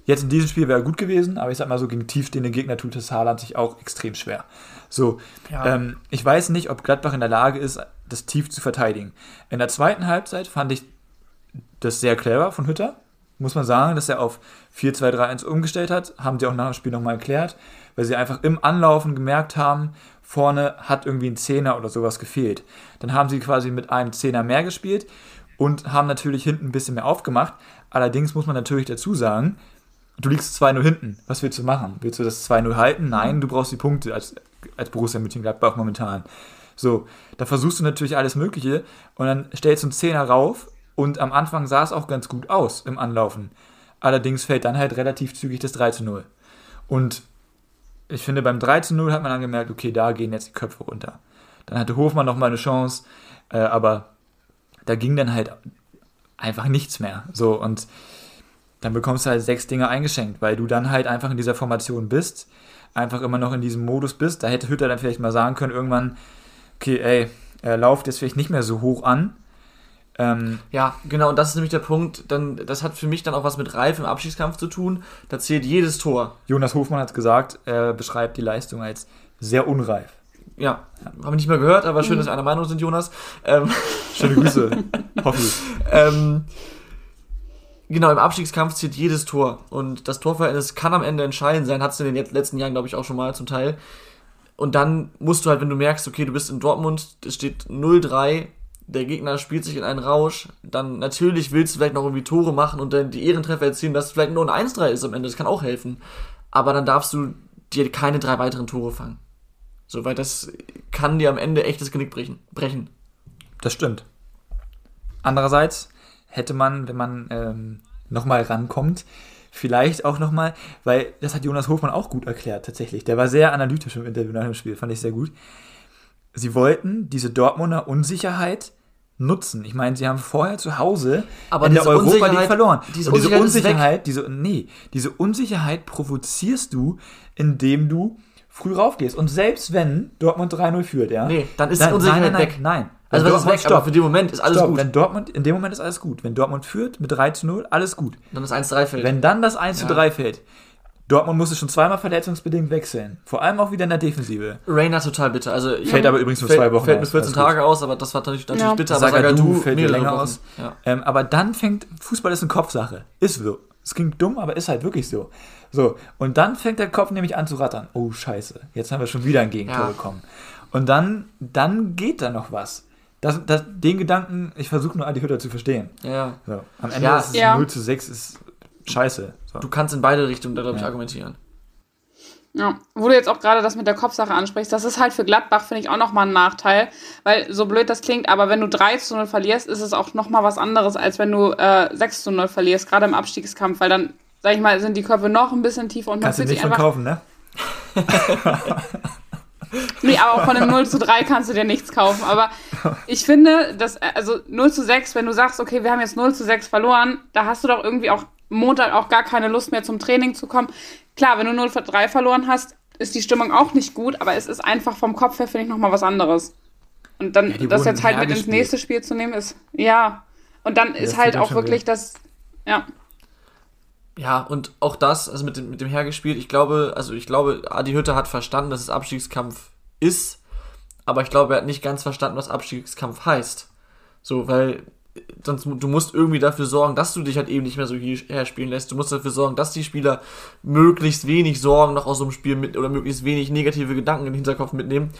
jetzt in diesem Spiel wäre er gut gewesen, aber ich sag mal so, gegen tiefstehende Gegner tut es Haaland sich auch extrem schwer. So, Ja. ähm, ich weiß nicht, ob Gladbach in der Lage ist, das tief zu verteidigen. In der zweiten Halbzeit fand ich das sehr clever von Hütter, muss man sagen, dass er auf 4-2-3-1 umgestellt hat. Haben sie auch nach dem Spiel nochmal erklärt, weil sie einfach im Anlaufen gemerkt haben, vorne hat irgendwie ein Zehner oder sowas gefehlt. Dann haben sie quasi mit einem Zehner mehr gespielt und haben natürlich hinten ein bisschen mehr aufgemacht. Allerdings muss man natürlich dazu sagen, du liegst 2-0 hinten. Was willst du machen? Willst du das 2-0 halten? Nein, du brauchst die Punkte als, als Borussia Mönchengladbach momentan. So, da versuchst du natürlich alles Mögliche und dann stellst du einen Zehner rauf und am Anfang sah es auch ganz gut aus im Anlaufen. Allerdings fällt dann halt relativ zügig das 3 zu 0. Und ich finde, beim 3 zu 0 hat man dann gemerkt, okay, da gehen jetzt die Köpfe runter. Dann hatte Hofmann noch mal eine Chance, äh, aber da ging dann halt einfach nichts mehr. So, und dann bekommst du halt sechs Dinge eingeschenkt, weil du dann halt einfach in dieser Formation bist, einfach immer noch in diesem Modus bist. Da hätte Hütter dann vielleicht mal sagen können, irgendwann, okay, ey, er lauft jetzt vielleicht nicht mehr so hoch an. Ähm, Ja, genau, und das ist nämlich der Punkt, dann, das hat für mich dann auch was mit Reif im Abschiedskampf zu tun. Da zählt jedes Tor. Jonas Hofmann hat es gesagt, er beschreibt die Leistung als sehr unreif. Ja, haben wir nicht mehr gehört, aber schön, dass wir einer Meinung sind, Jonas. Ähm, Schöne Grüße, hoffe ich. ähm, genau, im Abstiegskampf zählt jedes Tor. Und das Torverhältnis kann am Ende entscheidend sein, hat es in den letzten Jahren, glaube ich, auch schon mal zum Teil. Und dann musst du halt, wenn du merkst, okay, du bist in Dortmund, es steht 0-3, der Gegner spielt sich in einen Rausch, dann natürlich willst du vielleicht noch irgendwie Tore machen und dann die Ehrentreffer erzielen, dass es vielleicht nur ein 1-3 ist am Ende, das kann auch helfen. Aber dann darfst du dir keine drei weiteren Tore fangen. So, weil das kann dir am Ende echt das Genick brechen. brechen. Das stimmt. Andererseits hätte man, wenn man ähm, nochmal rankommt, vielleicht auch nochmal, weil das hat Jonas Hofmann auch gut erklärt tatsächlich. Der war sehr analytisch im Interview nach dem Spiel, fand ich sehr gut. Sie wollten diese Dortmunder Unsicherheit nutzen. Ich meine, sie haben vorher zu Hause Aber in der Europa League verloren. diese Und diese Unsicherheit diese, nee, diese Unsicherheit provozierst du, indem du früh raufgehst. Und selbst wenn Dortmund 3-0 führt, ja. Nee, dann ist Nein, die Unsicherheit nein, nein, weg. Nein. Also das ist weg, Dortmund- aber für den Moment ist alles Stopp, gut. Wenn Dortmund, in dem Moment ist alles gut. Wenn Dortmund führt mit 3 zu 0, alles gut. Dann ist 1-3 fällt. Wenn dann das 1 zu Ja. 3 fällt, Dortmund musste schon zweimal verletzungsbedingt wechseln. Vor allem auch wieder in der Defensive. Rainer total bitter. Also Fällt aber übrigens nur fällt, zwei Wochen fällt nur aus, 14 alles gut. Tage aus, aber das war natürlich, natürlich Ja. bitter. Aber Sagadu Sagadu fällt ja mehrere länger Wochen. aus. Ja. Ähm, aber dann fängt, Fußball ist eine Kopfsache. Ist so. Es klingt dumm, aber ist halt wirklich so. So, und dann fängt der Kopf nämlich an zu rattern. Oh, scheiße. Jetzt haben wir schon wieder ein Gegentor Ja. bekommen. Und dann, dann geht da noch was. Das, das, den Gedanken, ich versuche nur Adi Hütter zu verstehen. Ja. So, am Ende Ja. ist es Ja. 0 zu 6 ist scheiße. So. Du kannst in beide Richtungen glaube ich, Ja. argumentieren. Ja, wo du jetzt auch gerade das mit der Kopfsache ansprichst, das ist halt für Gladbach, finde ich, auch nochmal ein Nachteil, weil so blöd das klingt, aber wenn du 3 zu 0 verlierst, ist es auch nochmal was anderes, als wenn du äh, 6 zu 0 verlierst, gerade im Abstiegskampf, weil dann, sag ich mal, sind die Köpfe noch ein bisschen tiefer und man Kannst du nicht sich einfach... verkaufen, ne? Nee, aber auch von dem 0 zu 3 kannst du dir nichts kaufen. Aber ich finde, dass, also 0 zu 6, wenn du sagst, okay, wir haben jetzt 0 zu 6 verloren, da hast du doch irgendwie auch Montag auch gar keine Lust mehr zum Training zu kommen. Klar, wenn du 0 zu 3 verloren hast, ist die Stimmung auch nicht gut, aber es ist einfach vom Kopf her, finde ich, nochmal was anderes. Und dann Ja, das jetzt halt mit ins nächste Spiel zu nehmen, ist, ja. Und dann ist das halt tut dann auch wirklich das, ja. Ja, und auch das, also mit dem, mit dem Hergespielt, ich glaube, also ich glaube, Adi Hütter hat verstanden, dass es Abstiegskampf ist, aber ich glaube, er hat nicht ganz verstanden, was Abstiegskampf heißt. So, weil sonst du musst irgendwie dafür sorgen, dass du dich halt eben nicht mehr so hier herspielen lässt. Du musst dafür sorgen, dass die Spieler möglichst wenig Sorgen noch aus so einem Spiel mit oder möglichst wenig negative Gedanken in den Hinterkopf mitnehmen.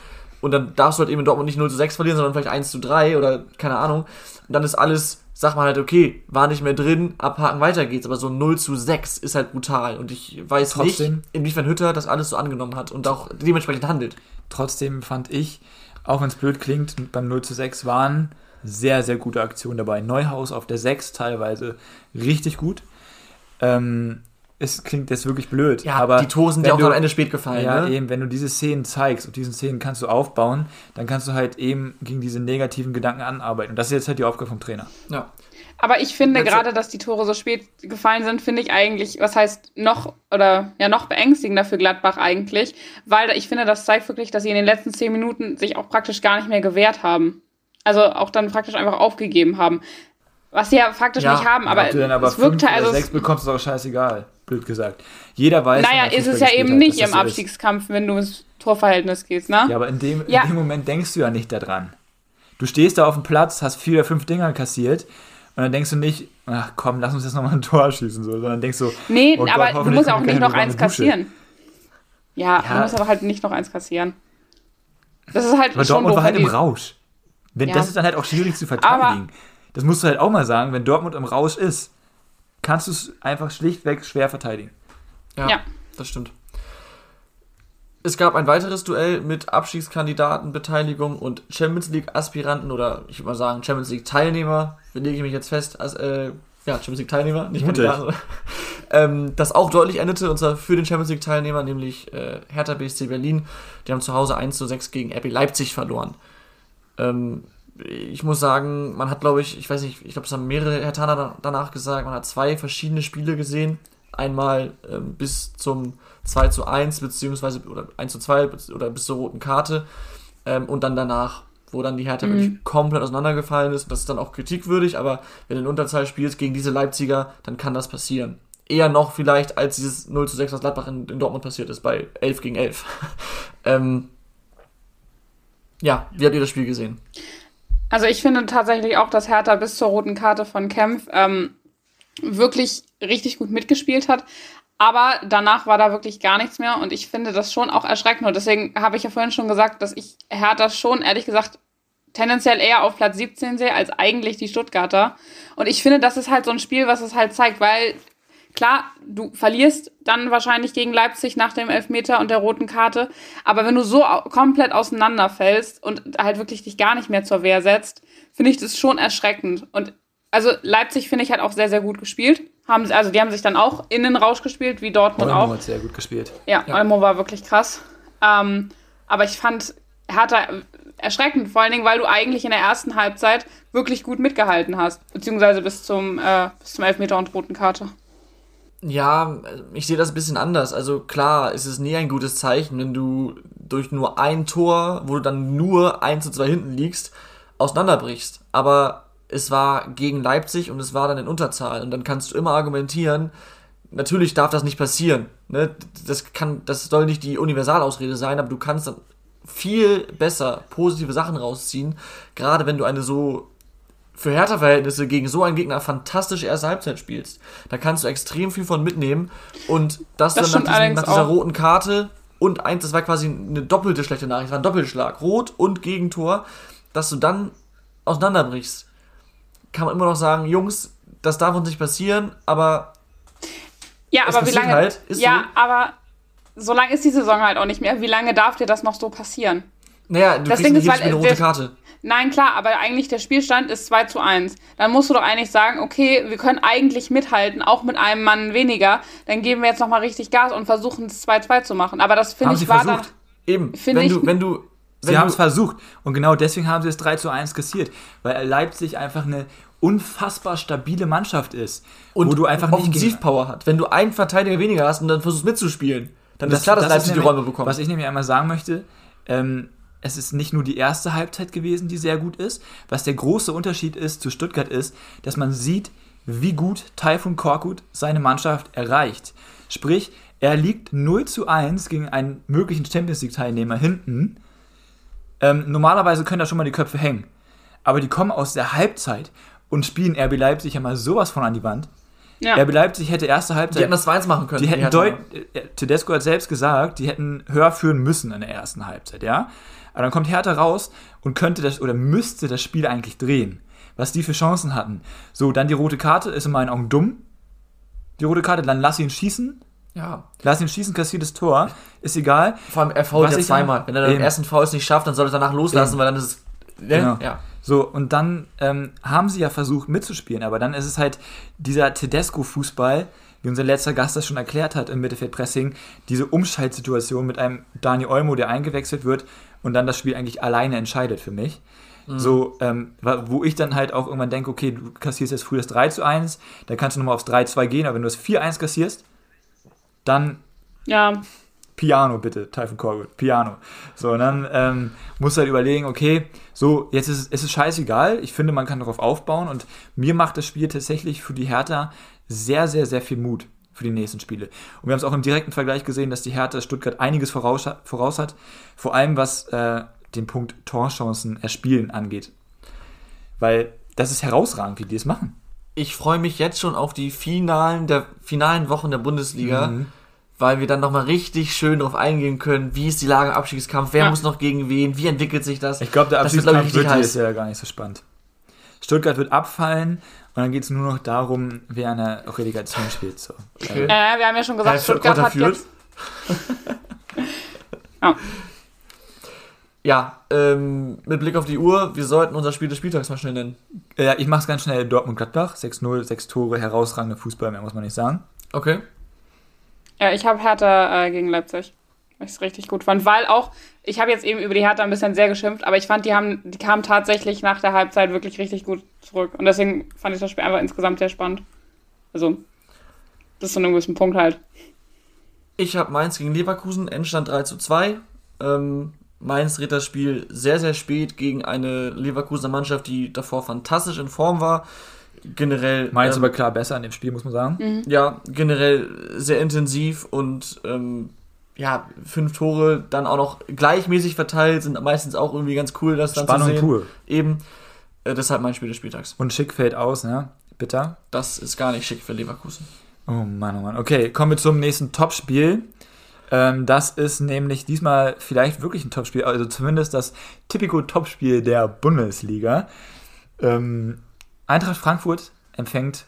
Und dann darfst du halt eben in Dortmund nicht 0 zu 6 verlieren, sondern vielleicht 1 zu 3 oder keine Ahnung. Und dann ist alles, sagt man halt, okay, war nicht mehr drin, abhaken, weiter geht's. Aber so ein 0 zu 6 ist halt brutal. Und ich weiß Trotzdem- nicht, inwiefern Hütter das alles so angenommen hat und auch dementsprechend handelt. Trotzdem fand ich, auch wenn es blöd klingt, beim 0 zu 6 waren sehr, sehr gute Aktionen dabei. Neuhaus auf der 6 teilweise richtig gut. Ähm, es klingt jetzt wirklich blöd, Ja, aber die Tore sind ja auch du- am Ende spät gefallen. Ja, ne? eben, wenn du diese Szenen zeigst, auf diesen Szenen kannst du aufbauen, dann kannst du halt eben gegen diese negativen Gedanken anarbeiten. Und das ist jetzt halt die Aufgabe vom Trainer. ja. Aber ich finde gerade, dass die Tore so spät gefallen sind, finde ich eigentlich, was heißt noch oder ja noch beängstigender für Gladbach eigentlich, weil ich finde, das zeigt wirklich, dass sie in den letzten zehn Minuten sich auch praktisch gar nicht mehr gewehrt haben. Also auch dann praktisch einfach aufgegeben haben. Was sie ja faktisch Ja, nicht haben, aber, aber es wirkte fünf also. sechs bekommst, ist auch scheißegal, blöd gesagt. Jeder weiß, naja, ist es ja eben hat, nicht im. Abstiegskampf, wenn du ins Torverhältnis gehst, ne? Ja, aber in dem, Ja. in dem Moment denkst du ja nicht daran. Du stehst da auf dem Platz, hast vier oder fünf Dinger kassiert und dann denkst du nicht, ach komm, lass uns jetzt nochmal ein Tor schießen, so, sondern denkst so, Nee, oh Gott, aber du musst auch nicht noch eins kassieren. Ja, Ja. du musst aber halt nicht noch eins kassieren. Das ist halt Aber schon Dortmund war halt im Rausch. Wenn, Ja. Das ist dann halt auch schwierig zu verteidigen. das musst du halt auch mal sagen, wenn Dortmund im Rausch ist, kannst du es einfach schlichtweg schwer verteidigen. Ja, Ja. das stimmt. Es gab ein weiteres Duell mit Abstiegskandidatenbeteiligung und Champions League Aspiranten oder ich würde mal sagen Champions League Teilnehmer, lege ich mich jetzt fest, als, äh, ja, Champions League Teilnehmer, nicht Mutig. Kandidaten. ähm, das auch deutlich endete, und zwar für den Champions League Teilnehmer, nämlich äh, Hertha BSC Berlin. Die haben zu Hause 1 zu 6 gegen RB Leipzig verloren. Ähm, ich muss sagen, man hat, glaube ich, ich weiß nicht, ich glaube, es haben mehrere Hertaner da- danach gesagt, man hat zwei verschiedene Spiele gesehen. Einmal ähm, bis zum 2 zu 1, beziehungsweise oder 1 zu 2 bez- oder bis zur roten Karte. Ähm, und dann danach, wo dann die Hertha wirklich komplett auseinandergefallen ist. Das ist dann auch kritikwürdig, aber wenn du in Unterzahl spielst gegen diese Leipziger, dann kann das passieren. Eher noch vielleicht als dieses 0 zu 6, was Gladbach in, in Dortmund passiert ist, bei 11 gegen 11. ähm, ja, wie habt ihr das Spiel gesehen? Also ich finde tatsächlich auch, dass Hertha bis zur roten Karte von Kempf ähm, wirklich richtig gut mitgespielt hat. Aber danach war da wirklich gar nichts mehr und ich finde das schon auch erschreckend. Und deswegen habe ich ja vorhin schon gesagt, dass ich Hertha schon, ehrlich gesagt, tendenziell eher auf Platz 17 sehe als eigentlich die Stuttgarter. Und ich finde, das ist halt so ein Spiel, was es halt zeigt, weil klar, du verlierst dann wahrscheinlich gegen Leipzig nach dem Elfmeter und der roten Karte. Aber wenn du so komplett auseinanderfällst und halt wirklich dich gar nicht mehr zur Wehr setzt, finde ich das schon erschreckend. Und also Leipzig finde ich hat auch sehr, sehr gut gespielt. Haben, also die haben sich dann auch in den Rausch gespielt, wie Dortmund auch. Olmo hat sehr gut gespielt. Ja, Ja. Olmo war wirklich krass. Ähm, aber ich fand Hertha erschreckend, vor allen Dingen, weil du eigentlich in der ersten Halbzeit wirklich gut mitgehalten hast. Beziehungsweise bis zum, äh, bis zum Elfmeter und roten Karte. Ja, ich sehe das ein bisschen anders. Also klar, es ist nie ein gutes Zeichen, wenn du durch nur ein Tor, wo du dann nur 1 zu 2 hinten liegst, auseinanderbrichst. Aber es war gegen Leipzig und es war dann in Unterzahl. Und dann kannst du immer argumentieren, natürlich darf das nicht passieren. Ne? Das, kann, das soll nicht die Universalausrede sein, aber du kannst dann viel besser positive Sachen rausziehen, gerade wenn du eine so für Hertha-Verhältnisse gegen so einen Gegner fantastische erste Halbzeit spielst. Da kannst du extrem viel von mitnehmen und das, Das dann nach, diesem, nach dieser roten Karte und eins, das war quasi eine doppelte schlechte Nachricht, war ein Doppelschlag, rot und Gegentor, dass du dann auseinanderbrichst. Kann man immer noch sagen, Jungs, das darf uns nicht passieren, aber Ja, aber wie lange. halt, ist ja, so. aber so lange ist die Saison halt auch nicht mehr. Wie lange darf dir das noch so passieren? naja, du Das kriegst Ding nicht ist, weil, eine rote Karte. Nein, klar, aber eigentlich der Spielstand ist 2 zu 1. Dann musst du doch eigentlich sagen, okay, wir können eigentlich mithalten, auch mit einem Mann weniger. Dann geben wir jetzt nochmal richtig Gas und versuchen es 2-2 zu machen. Aber das finde Haben ich sie war versucht. dann. Eben, Finde wenn ich- du, wenn du, Sie wenn haben es versucht. Und genau deswegen haben sie es 3 zu 1 kassiert. Weil Leipzig einfach eine unfassbar stabile Mannschaft ist. und wo du einfach nicht Offensivpower hat. Wenn du einen Verteidiger weniger hast und dann versuchst mitzuspielen, dann ist Das- klar, dass das Leipzig die Räume bekommt. Was ich nämlich einmal sagen möchte, ähm, es ist nicht nur die erste Halbzeit gewesen, die sehr gut ist. Was der große Unterschied ist zu Stuttgart ist, dass man sieht, wie gut Taifun Korkut seine Mannschaft erreicht. Sprich, er liegt 0 zu 1 gegen einen möglichen Champions League-Teilnehmer hinten. Ähm, normalerweise können da schon mal die Köpfe hängen. Aber die kommen aus der Halbzeit und spielen RB Leipzig ja mal sowas von an die Wand. Ja. RB Leipzig hätte erste Halbzeit. die hätten das 2-1 machen können. Die hätten Hertha. deut äh, Tedesco hat selbst gesagt, die hätten höher führen müssen in der ersten Halbzeit, ja. Aber dann kommt Hertha raus und könnte das oder müsste das Spiel eigentlich drehen. Was die für Chancen hatten. So, dann die rote Karte ist in meinen Augen dumm. Die rote Karte, dann lass ihn schießen. Ja. Lass ihn schießen, kassiertes Tor. Ist egal. Vor allem, er fault ja zweimal. Wenn er den ersten Foul nicht schafft, dann soll er danach loslassen, Eben. weil dann ist es. Ne? Genau. Ja. So, und dann ähm, haben sie ja versucht mitzuspielen, aber dann ist es halt dieser Tedesco-Fußball, wie unser letzter Gast das schon erklärt hat im Mittelfeldpressing, diese Umschaltsituation mit einem Dani Olmo, der eingewechselt wird und dann das Spiel eigentlich alleine entscheidet für mich. So, ähm, wo ich dann halt auch irgendwann denke, okay, du kassierst jetzt früh das 3 zu 1, dann kannst du nochmal aufs 3-2 gehen, aber wenn du das 4-1 kassierst, dann ja, Piano bitte, Typhon Corwood, Piano. So, und dann ähm, musst du halt überlegen, okay, so, jetzt ist es, es ist scheißegal. Ich finde, man kann darauf aufbauen und mir macht das Spiel tatsächlich für die Hertha sehr, sehr, sehr viel Mut für die nächsten Spiele. Und wir haben es auch im direkten Vergleich gesehen, dass die Hertha Stuttgart einiges voraus, voraus hat, vor allem was äh, den Punkt Torchancen erspielen angeht. Weil das ist herausragend, wie die es machen. Ich freue mich jetzt schon auf die finalen, der finalen Wochen der Bundesliga, Mhm. weil wir dann nochmal richtig schön darauf eingehen können, wie ist die Lage im Abstiegskampf, wer Ja. muss noch gegen wen, wie entwickelt sich das. Ich glaube, der Das wird, glaub ich, Abstiegskampf wird heiß. dieses Jahr gar nicht so spannend. Stuttgart wird abfallen und dann geht es nur noch darum, wer in der Relegation spielt. So. Okay. äh, wir haben ja schon gesagt, Äh, Stuttgart hat jetzt. ja. Ja, ähm, mit Blick auf die Uhr, wir sollten unser Spiel des Spieltags mal schnell nennen. Äh, Ja, ich mache es ganz schnell. Dortmund-Gladbach, 6-0, 6 Tore, herausragender Fußball, mehr muss man nicht sagen. Okay. Ja, ich habe Hertha äh, gegen Leipzig. Was ich richtig gut fand. Weil auch, ich habe jetzt eben über die Hertha ein bisschen sehr geschimpft, aber ich fand, die haben, die kamen tatsächlich nach der Halbzeit wirklich richtig gut zurück. Und deswegen fand ich das Spiel einfach insgesamt sehr spannend. Also, das ist so einem gewissen Punkt halt. Ich habe Mainz gegen Leverkusen, Endstand 3 zu 2. Ähm, Mainz dreht das Spiel sehr, sehr spät gegen eine Leverkusener Mannschaft, die davor fantastisch in Form war. Generell. Mainz ähm, aber klar besser in dem Spiel, muss man sagen. ja, generell sehr intensiv und ähm, ja, fünf Tore dann auch noch gleichmäßig verteilt, sind meistens auch irgendwie ganz cool, das dann Spannung zu sehen. pur. Eben. Äh, deshalb mein Spiel des Spieltags. Und Schick fällt aus, ne? Bitter. Das ist gar nicht schick für Leverkusen. Oh Mann, oh Mann. Okay, kommen wir zum nächsten Topspiel. Ähm, das ist nämlich diesmal vielleicht wirklich ein Topspiel, also zumindest das typico Topspiel der Bundesliga. Ähm, Eintracht Frankfurt empfängt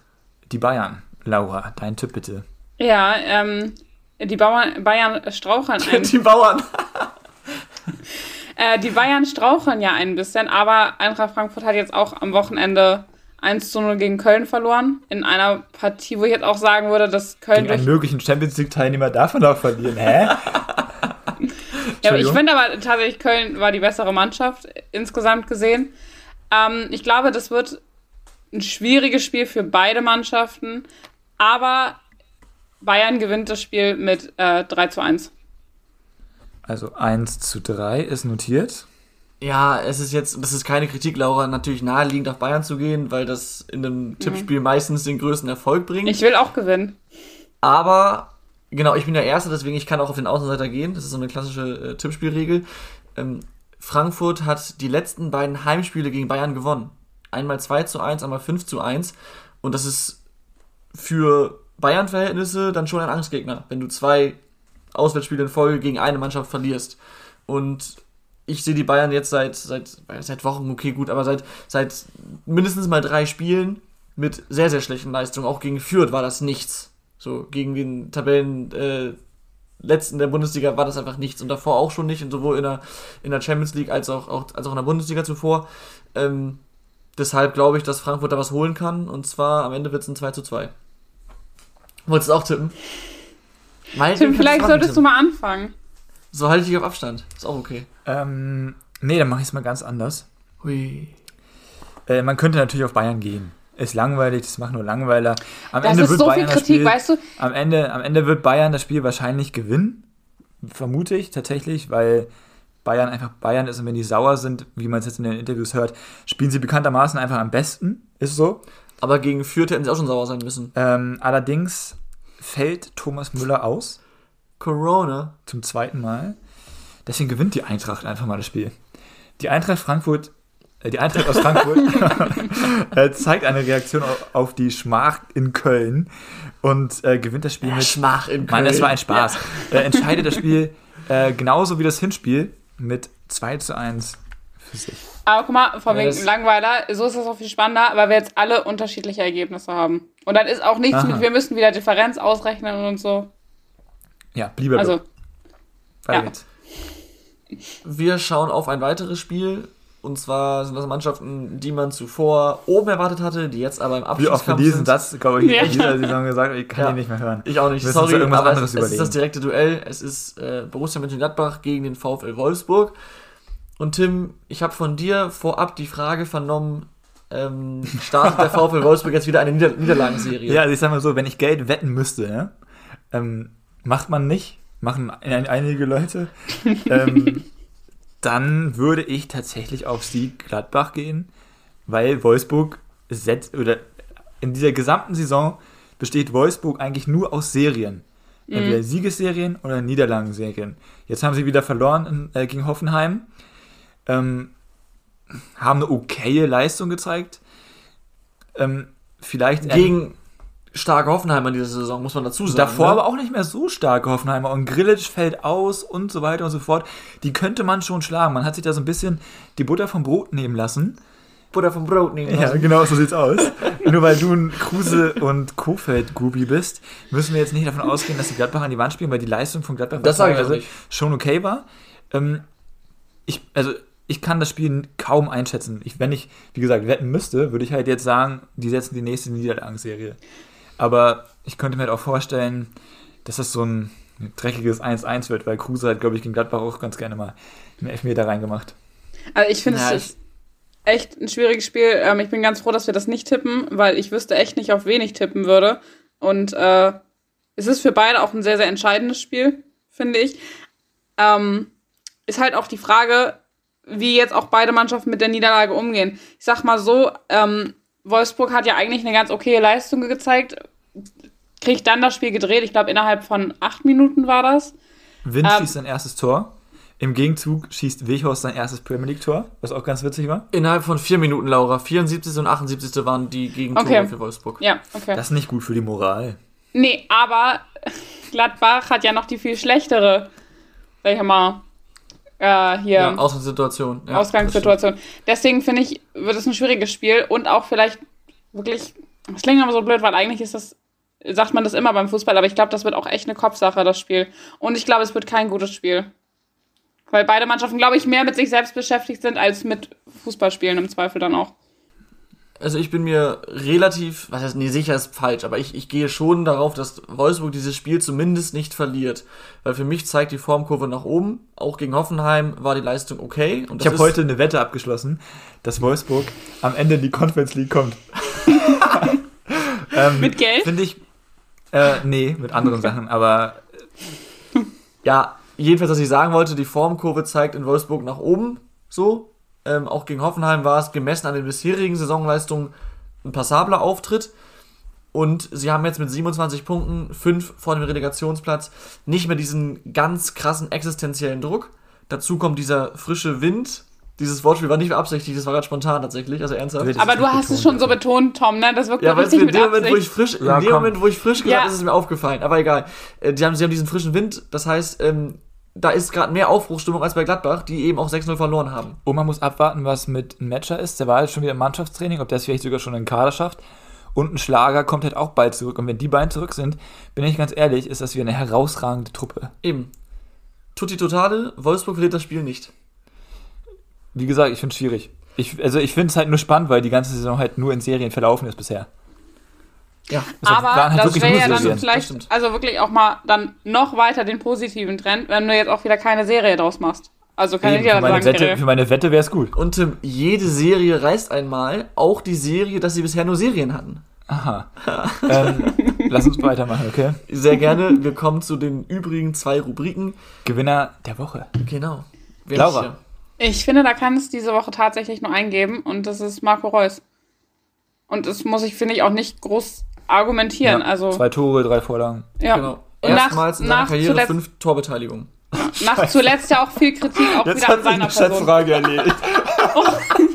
die Bayern. Laura, dein Tipp bitte. Ja, ähm, die Bauern, Bayern straucheln ein, Die Bauern. äh, die Bayern straucheln ja ein bisschen, aber Eintracht Frankfurt hat jetzt auch am Wochenende 1 zu 0 gegen Köln verloren. In einer Partie, wo ich jetzt auch sagen würde, dass Köln Gegen einen möglichen Champions League-Teilnehmer man auch verlieren, hä? Ja, aber ich finde aber tatsächlich, Köln war die bessere Mannschaft insgesamt gesehen. Ähm, ich glaube, das wird ein schwieriges Spiel für beide Mannschaften, aber Bayern gewinnt das Spiel mit äh, 3 zu 1. Also 1 zu 3 ist notiert. Ja, es ist jetzt, das ist keine Kritik, Laura, natürlich naheliegend auf Bayern zu gehen, weil das in einem Tippspiel meistens den größten Erfolg bringt. Ich will auch gewinnen. Aber, genau, ich bin der Erste, deswegen ich kann auch auf den Außenseiter gehen. Das ist so eine klassische äh, Tippspielregel. Ähm, Frankfurt hat die letzten beiden Heimspiele gegen Bayern gewonnen. Einmal 2 zu 1, einmal 5 zu 1. Und das ist für Bayern-Verhältnisse dann schon ein Angstgegner, wenn du zwei Auswärtsspiele in Folge gegen eine Mannschaft verlierst. Und ich sehe die Bayern jetzt seit, seit, seit Wochen, okay, gut, aber seit, seit mindestens mal drei Spielen mit sehr, sehr schlechten Leistungen. Auch gegen Fürth war das nichts. So, gegen den Tabellen äh, letzten der Bundesliga war das einfach nichts und davor auch schon nicht, und sowohl in der, in der Champions League als auch, auch, als auch in der Bundesliga zuvor. Ähm, deshalb glaube ich, dass Frankfurt da was holen kann und zwar am Ende wird es ein 2 zu 2. Wolltest du auch tippen? Weil Tim, vielleicht solltest du mal anfangen. So halte ich dich auf Abstand. Ist auch okay. Ähm, nee, dann mache ich es mal ganz anders. Hui. Äh, man könnte natürlich auf Bayern gehen. Ist langweilig, das macht nur Langweiler. Am das Ende ist wird so Bayern viel Kritik, Spiel, weißt du? Am Ende, am Ende wird Bayern das Spiel wahrscheinlich gewinnen. Vermute ich tatsächlich, weil Bayern einfach Bayern ist und wenn die sauer sind, wie man es jetzt in den Interviews hört, spielen sie bekanntermaßen einfach am besten. Ist so. Aber gegen Fürth hätten sie auch schon sauer sein müssen. Ähm, allerdings fällt Thomas Müller aus. Corona. Zum zweiten Mal. Deswegen gewinnt die Eintracht einfach mal das Spiel. Die Eintracht Frankfurt, äh, die Eintracht aus Frankfurt äh, zeigt eine Reaktion auf, die Schmach in Köln und äh, gewinnt das Spiel ja, mit. Schmach in Köln. Mann, das war ein Spaß. Ja. Äh, entscheidet das Spiel äh, genauso wie das Hinspiel mit 2 zu 1 Aber guck mal, von wegen Langweiler, so ist das auch viel spannender, weil wir jetzt alle unterschiedliche Ergebnisse haben. Und dann ist auch nichts Aha. mit, wir müssen wieder Differenz ausrechnen und so. Ja, bliebe Also, ja. Wir schauen auf ein weiteres Spiel. Und zwar sind das Mannschaften, die man zuvor oben erwartet hatte, die jetzt aber im Abstiegskampf sind. Wie oft für diesen Satz, glaube ich, Ja. in dieser Saison gesagt, ich kann Ja. ihn nicht mehr hören. Ich auch nicht, Wir müssen sorry, irgendwas aber anderes es, es ist das direkte Duell. Es ist äh, Borussia Mönchengladbach gegen den VfL Wolfsburg. Und Tim, ich habe von dir vorab die Frage vernommen, ähm, startet der VfL Wolfsburg jetzt wieder eine Nieder Niederlagenserie? Ja, also ich sag mal so, wenn ich Geld wetten müsste, ne, ähm, macht man nicht, machen ein, einige Leute, ähm, dann würde ich tatsächlich auf Sieg Gladbach gehen, weil Wolfsburg setzt, oder in dieser gesamten Saison besteht Wolfsburg eigentlich nur aus Serien. Entweder Siegesserien oder Niederlagenserien. Jetzt haben sie wieder verloren in, äh, gegen Hoffenheim. Ähm, haben eine okaye Leistung gezeigt. Ähm, vielleicht Gegen starke Hoffenheimer in dieser Saison, muss man dazu sagen. Davor ne? aber auch nicht mehr so starke Hoffenheimer. Und Grillitsch fällt aus und so weiter und so fort. Die könnte man schon schlagen. Man hat sich da so ein bisschen die Butter vom Brot nehmen lassen. Butter vom Brot nehmen Ja, lassen. genau, so sieht's aus. Nur weil du ein Kruse- und Kofeld-Groupie bist, müssen wir jetzt nicht davon ausgehen, dass die Gladbach an die Wand spielen, weil die Leistung von Gladbach Das sag ich teilweise nicht. schon okay war. Ähm, ich, also, ich kann das Spiel kaum einschätzen. Ich, wenn ich, wie gesagt, wetten müsste, würde ich halt jetzt sagen, die setzen die nächste Niederlagenserie. Aber ich könnte mir halt auch vorstellen, dass das so ein dreckiges 1-1 wird, weil Kruse hat, glaube ich, gegen Gladbach auch ganz gerne mal einen Elfmeter reingemacht. Also ich finde Ja, es ist echt ein schwieriges Spiel. Ähm, ich bin ganz froh, dass wir das nicht tippen, weil ich wüsste echt nicht, auf wen ich tippen würde. Und äh, es ist für beide auch ein sehr, sehr entscheidendes Spiel, finde ich. Ähm, ist halt auch die Frage, wie jetzt auch beide Mannschaften mit der Niederlage umgehen. Ich sag mal so, ähm, Wolfsburg hat ja eigentlich eine ganz okaye Leistung gezeigt, kriegt dann das Spiel gedreht. Ich glaube, innerhalb von acht Minuten war das. Wind Ähm, schießt sein erstes Tor. Im Gegenzug schießt Weghorst sein erstes Premier League-Tor, was auch ganz witzig war. Innerhalb von vier Minuten, Laura. 74. und 78. waren die Gegentore Okay. für Wolfsburg. Ja, okay. Das ist nicht gut für die Moral. Nee, aber Gladbach hat ja noch die viel schlechtere, sag ich mal, äh, hier Ja, Ausgangssituation. Ja, Ausgangssituation. Deswegen finde ich, wird es ein schwieriges Spiel und auch vielleicht wirklich, das klingt aber so blöd, weil eigentlich ist das, sagt man das immer beim Fußball, aber ich glaube, das wird auch echt eine Kopfsache, das Spiel. Und ich glaube, es wird kein gutes Spiel. Weil beide Mannschaften, glaube ich, mehr mit sich selbst beschäftigt sind als mit Fußballspielen im Zweifel dann auch. Also ich bin mir relativ, was heißt, nee, sicher ist falsch, aber ich, ich gehe schon darauf, dass Wolfsburg dieses Spiel zumindest nicht verliert. Weil für mich zeigt die Formkurve nach oben. Auch gegen Hoffenheim war die Leistung okay. Und Ich habe heute eine Wette abgeschlossen, dass Wolfsburg am Ende in die Conference League kommt. ähm, Mit Geld? Finde ich. Äh, nee, mit anderen Sachen, aber Ja, jedenfalls, was ich sagen wollte, die Formkurve zeigt in Wolfsburg nach oben. So. Ähm, auch gegen Hoffenheim war es gemessen an den bisherigen Saisonleistungen ein passabler Auftritt. Und sie haben jetzt mit 27 Punkten, 5 vor dem Relegationsplatz, nicht mehr diesen ganz krassen existenziellen Druck. Dazu kommt dieser frische Wind. Dieses Wortspiel war nicht beabsichtigt, das war gerade spontan tatsächlich, also ernsthaft. Aber du hast es schon so betont, Tom, ne? Das wirkt Ja, ja, weil es richtig mir in mit dem Moment, wo ich Absicht. frisch, in Ja, dem komm. Moment, wo ich frisch gesagt Ja. habe, ist es mir aufgefallen. Aber egal. Äh, Die haben, sie haben diesen frischen Wind. Das heißt, ähm, da ist gerade mehr Aufbruchstimmung als bei Gladbach, die eben auch 6-0 verloren haben. Und man muss abwarten, was mit einem Matcher ist. Der war jetzt schon wieder im Mannschaftstraining, ob der es vielleicht sogar schon in den Kader schafft. Und ein Schlager kommt halt auch bald zurück. Und wenn die beiden zurück sind, bin ich ganz ehrlich, ist das wieder eine herausragende Truppe. Eben. Tutti Totale, Wolfsburg verliert das Spiel nicht. Wie gesagt, ich finde es schwierig. Ich, also ich finde es halt nur spannend, weil die ganze Saison halt nur in Serien verlaufen ist bisher. Ja. Aber halt das wäre ja dann Serien. Das vielleicht, also wirklich auch mal dann noch weiter den positiven Trend, wenn du jetzt auch wieder keine Serie draus machst. Also keine Eben, für, meine Wette, Niederlagenserie. für meine Wette wäre es gut. Und Tim, jede Serie reißt einmal, auch die Serie, dass sie bisher nur Serien hatten. Aha. ähm, lass uns weitermachen, okay? Sehr gerne. Wir kommen zu den übrigen zwei Rubriken. Gewinner der Woche. Genau. Wer Laura. Ich finde, da kann es diese Woche tatsächlich nur eingeben und das ist Marco Reus. Und das muss ich, finde ich, auch nicht groß argumentieren. Ja, also, Zwei Tore, drei Vorlagen. ja. Genau. Und nach- Erstmals in seiner nach Karriere zuletzt- fünf Torbeteiligungen. Nach zuletzt ja auch viel Kritik auch wieder an seiner Person. erledigt.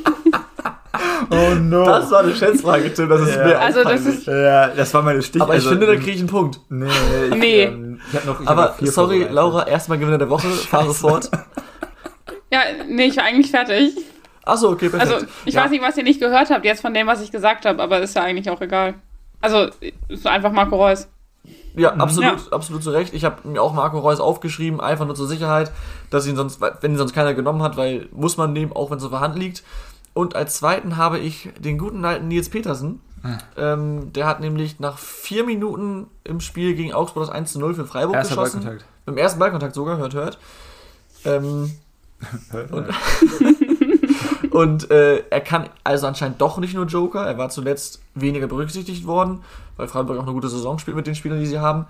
oh no. Das war eine Schätzfrage, Tim. Das ist Ja. mir Also, das ist- ja, das war meine Stich. Aber ich also, finde, da kriege ich einen Punkt. Nee, ich, Nee. Ähm, ich hab noch, ich hab Aber noch vier sorry. Laura, erstmal Gewinner der Woche. Fahre fort. Ja, nee, ich war eigentlich fertig. Achso, okay, perfekt. Also, ich ja. weiß nicht, was ihr nicht gehört habt jetzt von dem, was ich gesagt habe, aber ist ja eigentlich auch egal. Also, ist einfach Marco Reus. Ja, absolut, Ja. absolut zu Recht. Ich habe mir auch Marco Reus aufgeschrieben, einfach nur zur Sicherheit, dass ihn sonst, wenn ihn sonst keiner genommen hat, weil muss man nehmen, auch wenn es auf der Hand liegt. Und als zweiten habe ich den guten alten Nils Petersen. Ähm, der hat nämlich nach vier Minuten im Spiel gegen Augsburg das 1 zu 0 für Freiburg Erster geschossen. Ballkontakt. Beim ersten Ballkontakt sogar, hört, hört. Ähm, und und äh, er kann also anscheinend doch nicht nur Joker. Er war zuletzt weniger berücksichtigt worden, weil Freiburg auch eine gute Saison spielt mit den Spielern, die sie haben.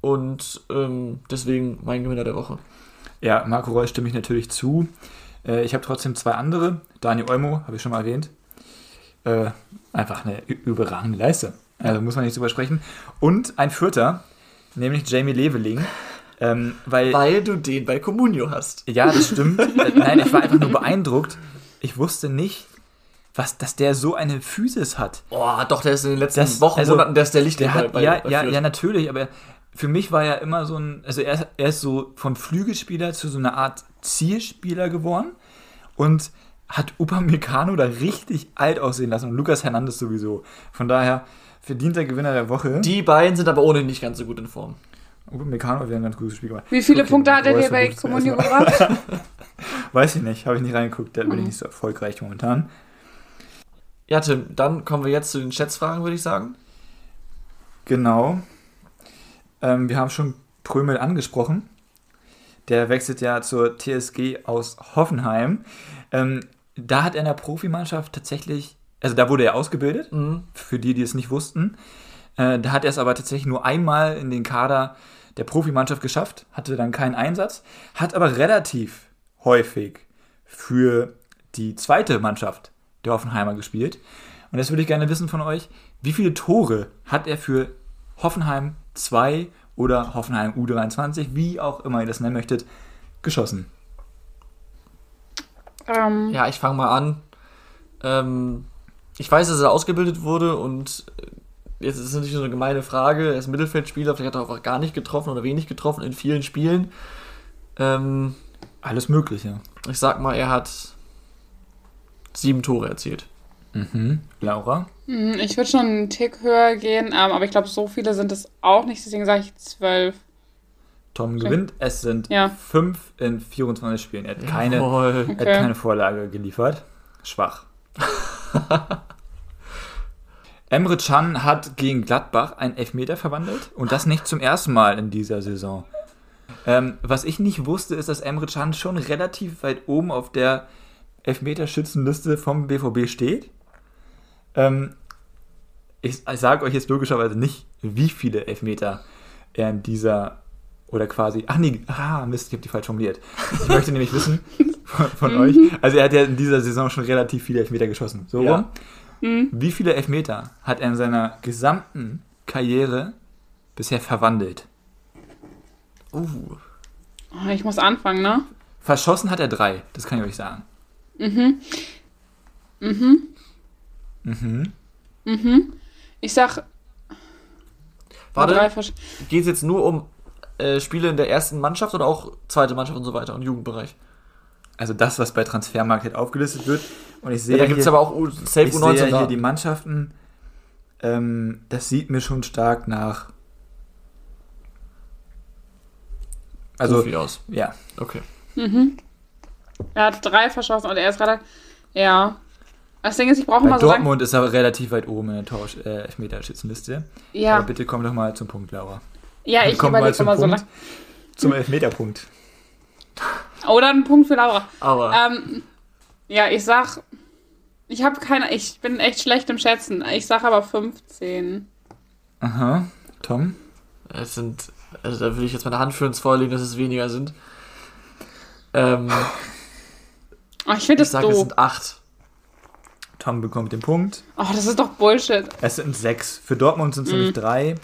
Und ähm, deswegen mein Gewinner der Woche. Ja, Marco Reus stimme ich natürlich zu. Äh, ich habe trotzdem zwei andere. Daniel Olmo, habe ich schon mal erwähnt. Äh, einfach eine überragende Leistung. Also muss man nicht drüber sprechen. Und ein Vierter, nämlich Jamie Leveling. Ähm, weil, Weil du den bei Comunio hast. ja, das stimmt. nein, ich war einfach nur beeindruckt. Ich wusste nicht, was, dass der so eine Physis hat. Boah, doch, der ist in den letzten Das- Wochen, also, Monaten, der ist der Licht Der hat, bei, ja, bei ja, ja, natürlich, aber für mich war er immer so ein, also er, er ist so von Flügelspieler zu so einer Art Zielspieler geworden und hat Upamecano da richtig alt aussehen lassen und Lukas Hernandez sowieso. Von daher verdienter Gewinner der Woche. Die beiden sind aber ohnehin nicht ganz so gut in Form. Upamecano hat wieder ein ganz gutes Spiel gemacht. Wie viele Okay, Punkte hat er dir bei Comunio gebracht? Weiß ich nicht, habe ich nicht reingeguckt, da bin Mhm. ich nicht so erfolgreich momentan. Ja, Tim, dann kommen wir jetzt zu den Schätzfragen, würde ich sagen. Genau. Ähm, wir haben schon Prömel angesprochen. Der wechselt ja zur TSG aus Hoffenheim. Ähm, da hat er in der Profimannschaft tatsächlich, also da wurde er ausgebildet, Mhm. für die, die es nicht wussten. Äh, da hat er es aber tatsächlich nur einmal in den Kader der Profimannschaft geschafft, hatte dann keinen Einsatz, hat aber relativ häufig für die zweite Mannschaft der Hoffenheimer gespielt. Und das würde ich gerne wissen von euch, wie viele Tore hat er für Hoffenheim 2 oder Hoffenheim U23, wie auch immer ihr das nennen möchtet, geschossen? ähm, Ja, ich fange mal an. Ähm, ich weiß, dass er ausgebildet wurde und äh, jetzt ist es natürlich so eine gemeine Frage. Er ist Mittelfeldspieler, vielleicht hat er auch gar nicht getroffen oder wenig getroffen in vielen Spielen. Ähm, Alles Mögliche. ich sag mal, er hat sieben Tore erzielt. Mhm. Laura? hm, ich würde schon einen Tick höher gehen, ähm, aber ich glaube, so viele sind es auch nicht, deswegen sage ich zwölf. Tom gewinnt. Es sind Ja. 5 in 24 Spielen. Er hat keine. Er hat Okay. keine Vorlage geliefert. Schwach. Emre Can hat gegen Gladbach einen Elfmeter verwandelt und das nicht zum ersten Mal in dieser Saison. Ähm, was ich nicht wusste, ist, dass Emre Can schon relativ weit oben auf der Elfmeterschützenliste vom BVB steht. Ähm, ich ich sage euch jetzt logischerweise nicht, wie viele Elfmeter er in dieser oder quasi, ach nee, ah, Mist, ich habe die falsch formuliert. Ich möchte nämlich wissen von, von euch, also er hat ja in dieser Saison schon relativ viele Elfmeter geschossen. So Ja. rum. Wie viele Elfmeter hat er in seiner gesamten Karriere bisher verwandelt? Uh. Ich muss anfangen, ne? Verschossen hat er drei, das kann ich euch sagen. Ich sag. Warte, geht es jetzt nur um äh, Spiele in der ersten Mannschaft oder auch zweite Mannschaft und so weiter und Jugendbereich? Also das, was bei Transfermarkt halt aufgelistet wird. Und ich sehe Ja, da gibt es hier- aber auch U- Safe ich U19 sehe hier die Mannschaften. Ähm, das sieht mir schon stark nach. Also, Profi aus. ja. Okay. Er hat drei verschossen und er ist gerade. Ja. Das Ding ist, ich brauche mal so. Dortmund ist er relativ weit oben in der Tausch, äh, Elfmeterschützenliste. Aber Ja, bitte komm doch mal zum Punkt, Laura. ja ich komm mal zum immer so Punkt. lange. Zum Elfmeterpunkt. Oder ein Punkt für Laura. Aber Ähm, ja, ich sag. Ich habe keine. Ich bin echt schlecht im Schätzen. Ich sag aber 15. Aha. Tom? es sind, also da würde ich jetzt meine Hand für ins Feuer legen, dass es weniger sind. Ähm, Oh, ich finde ich das sage, es sind acht. Tom bekommt den Punkt. Oh, das ist doch Bullshit. Es sind sechs. Für Dortmund sind es Mhm. nämlich drei.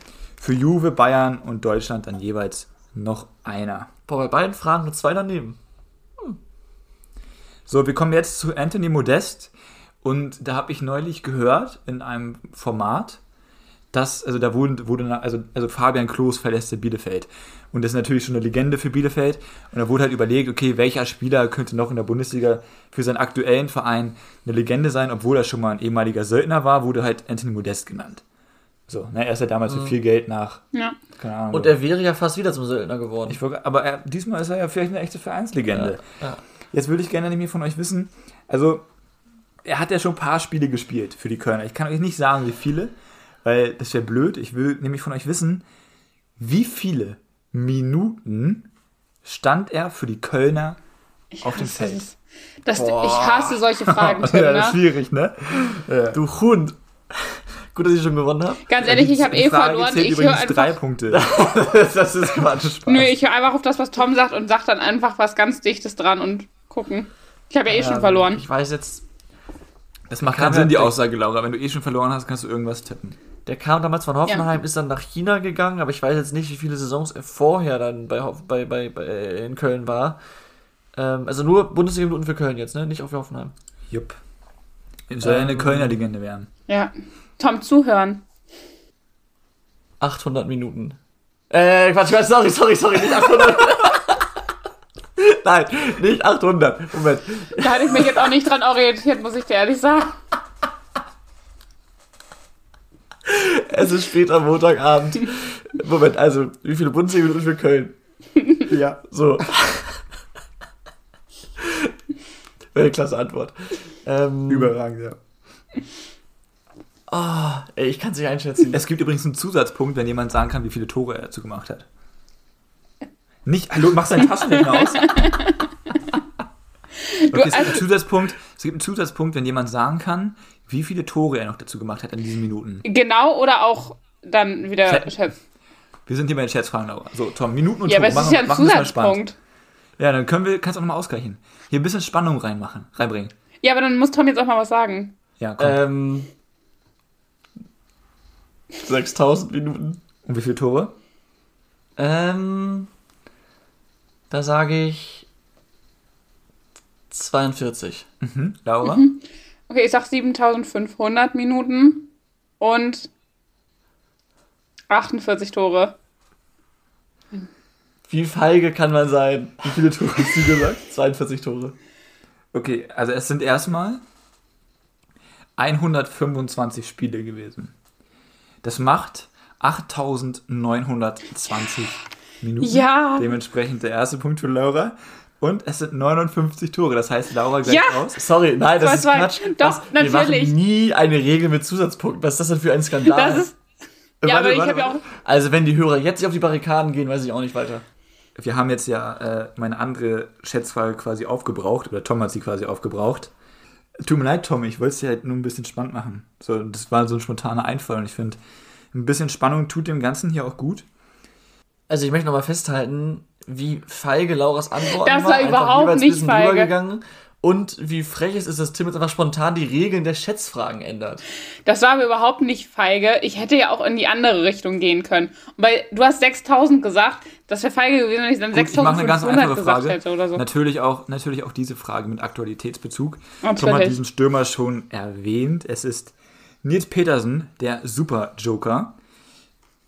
Für Juve, Bayern und Deutschland dann jeweils noch einer. Boah, bei beiden Fragen mit zwei daneben. So, wir kommen jetzt zu Anthony Modest. Und da habe ich neulich gehört in einem Format, dass, also da wurde, wurde also, also Fabian Klos verlässt Bielefeld. Und das ist natürlich schon eine Legende für Bielefeld. Und da wurde halt überlegt, okay, welcher Spieler könnte noch in der Bundesliga für seinen aktuellen Verein eine Legende sein, obwohl er schon mal ein ehemaliger Söldner war, wurde halt Anthony Modest genannt. So, ne, er ist ja damals für viel Geld nach, Ja. keine Ahnung. Und er wäre ja fast wieder zum Söldner geworden. Ich aber er, diesmal ist er ja vielleicht eine echte Vereinslegende. ja. Jetzt würde ich gerne nämlich von euch wissen, also er hat ja schon ein paar Spiele gespielt für die Kölner. Ich kann euch nicht sagen, wie viele, weil das wäre blöd. Ich will nämlich von euch wissen, wie viele Minuten stand er für die Kölner auf dem Feld? Das, ich hasse solche Fragen, Tim, ja, ne? schwierig, ne? Du Hund. Gut, dass ich schon gewonnen habe. Ganz ehrlich, ich habe eh Frage verloren. zählt Ich höre übrigens einfach, drei Punkte. das ist Quatsch. Spaß. nö, ich höre einfach auf das, was Tom sagt und sag dann einfach was ganz Dichtes dran und gucken. Ich habe ja eh schon Ähm, verloren. Ich weiß jetzt, Das macht keinen Sinn, die Aussage, Laura. Wenn du eh schon verloren hast, kannst du irgendwas tippen. Der kam damals von Hoffenheim, ist dann nach China gegangen, aber ich weiß jetzt nicht, wie viele Saisons er vorher dann bei, bei, bei, bei äh, in Köln war. Ähm, also nur Bundesliga-Minuten für Köln jetzt, ne? Nicht auch für Hoffenheim. Jupp. Soll ja eine Ähm, Kölner Legende werden. Ja. Tom, zuhören. 800 Minuten. Äh, Quatsch, Quatsch, sorry, sorry, sorry, nicht 800. Nein, nicht 800. Moment. Da hatte ich mich jetzt auch nicht dran orientiert, muss ich dir ehrlich sagen. Es ist später Montagabend. Moment, also, wie viele Bundesliga-Minuten für Köln? Ja. So. Wäre eine klasse Antwort. Ähm, Überragend, ja. Ah, ey, ich kann es nicht einschätzen. Es gibt übrigens einen Zusatzpunkt, wenn jemand sagen kann, wie viele Tore er dazu gemacht hat. Nicht, hallo, mach seinen Taschenrechner aus. Okay, es gibt einen Zusatzpunkt, es gibt einen Zusatzpunkt, wenn jemand sagen kann, wie viele Tore er noch dazu gemacht hat in diesen Minuten. Genau oder auch dann wieder schätzen. Wir sind hier bei den Scherzfragen, Laura. So, Tom, Minuten und Ja, aber Tore. es ist ja ein machen. Zusatzpunkt. Ja, dann können wir, kannst du auch nochmal ausgleichen. Hier ein bisschen Spannung reinmachen, reinbringen. Ja, aber dann muss Tom jetzt auch mal was sagen. Ja, komm. Ähm, 6000 Minuten. Und wie viele Tore? Ähm, da sage ich 42. Mhm. Laura? Okay, ich sag 7500 Minuten und 48 Tore. Wie feige kann man sein? Wie viele Tore hast du gesagt? 42 Tore. Okay, also es sind erstmal 125 Spiele gewesen. Das macht 8920 Minuten. Ja. Dementsprechend der erste Punkt für Laura. Und es sind 59 Tore. Das heißt, Laura gleich Ja. raus. Sorry, nein, das Was ist Quatsch. doch, das, Wir natürlich. machen nie eine Regel mit Zusatzpunkten. Was ist das denn für ein Skandal? Das ist. Ja, Warte, aber ich habe ja auch. also wenn die Hörer jetzt nicht auf die Barrikaden gehen, weiß ich auch nicht weiter. Wir haben jetzt ja äh, meine andere Schätzfrage quasi aufgebraucht. Oder Tom hat sie quasi aufgebraucht. Tut mir leid, Tom, ich wollte es dir halt nur ein bisschen spannend machen. So, das war so ein spontaner Einfall und ich finde, ein bisschen Spannung tut dem Ganzen hier auch gut. Also ich möchte nochmal festhalten, wie feige Lauras Antworten Das war überhaupt nicht feige. Und wie frech es ist, dass Tim jetzt einfach spontan die Regeln der Schätzfragen ändert. Das war aber überhaupt nicht feige. Ich hätte ja auch in die andere Richtung gehen können. Weil du hast 6000 gesagt, das wäre feige gewesen, wenn ich dann Gut, ich mache eine ganz 6500 einfache gesagt Frage. hätte oder so. Natürlich, auch, natürlich auch diese Frage mit Aktualitätsbezug. Natürlich. Tom hat diesen Stürmer schon erwähnt. Es ist Nils Petersen, der Super-Joker.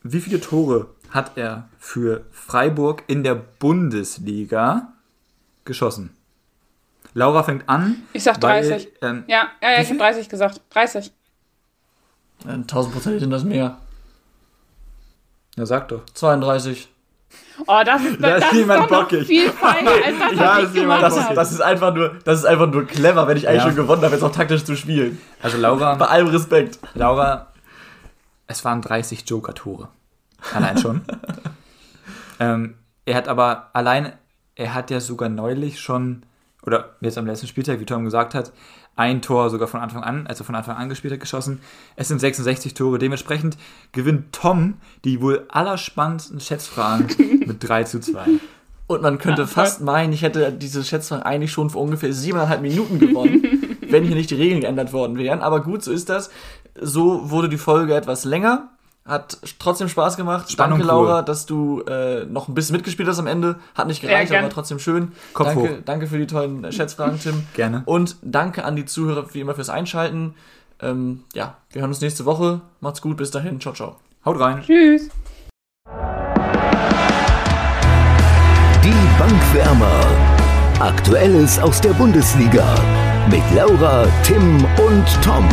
Wie viele Tore hat er für Freiburg in der Bundesliga geschossen? Laura fängt an. Ich sag weil, 30. ähm, Ja, ja, ja ich habe 30 gesagt. 30. Äh, 1000 Prozent sind das mehr. Na, sag doch. 32. Oh, das ist, Da das ist jemand bockig. viel feiger, als das, Ja, was ist jemand Das ist, das ist einfach nur, das ist einfach nur clever, wenn ich eigentlich Ja. schon gewonnen habe, jetzt auch taktisch zu spielen. Also Laura, Bei allem Respekt. Laura, es waren 30 Joker-Tore. Allein schon. ähm, er hat aber allein, er hat ja sogar neulich schon, oder jetzt am letzten Spieltag, wie Tom gesagt hat, ein Tor sogar von Anfang an, also von Anfang an gespielt hat, geschossen. Es sind 66 Tore. Dementsprechend gewinnt Tom die wohl allerspannendsten Schätzfragen mit 3 zu 2. Und man könnte fast meinen, ich hätte diese Schätzfrage eigentlich schon vor ungefähr siebeneinhalb Minuten gewonnen, wenn hier nicht die Regeln geändert worden wären. Aber gut, so ist das. So wurde die Folge etwas länger. Hat trotzdem Spaß gemacht. Spannung danke. Laura, dass du äh, noch ein bisschen mitgespielt hast am Ende. Hat nicht gereicht, gern. aber trotzdem schön. Kopf danke, hoch. danke für die tollen Schätzfragen, Tim. Gerne. Und danke an die Zuhörer wie immer fürs Einschalten. Ähm, ja, wir hören uns nächste Woche. Macht's gut, bis dahin. Ciao, ciao. Haut rein. Tschüss. Die Bankwärmer. Aktuelles aus der Bundesliga. Mit Laura, Tim und Tom.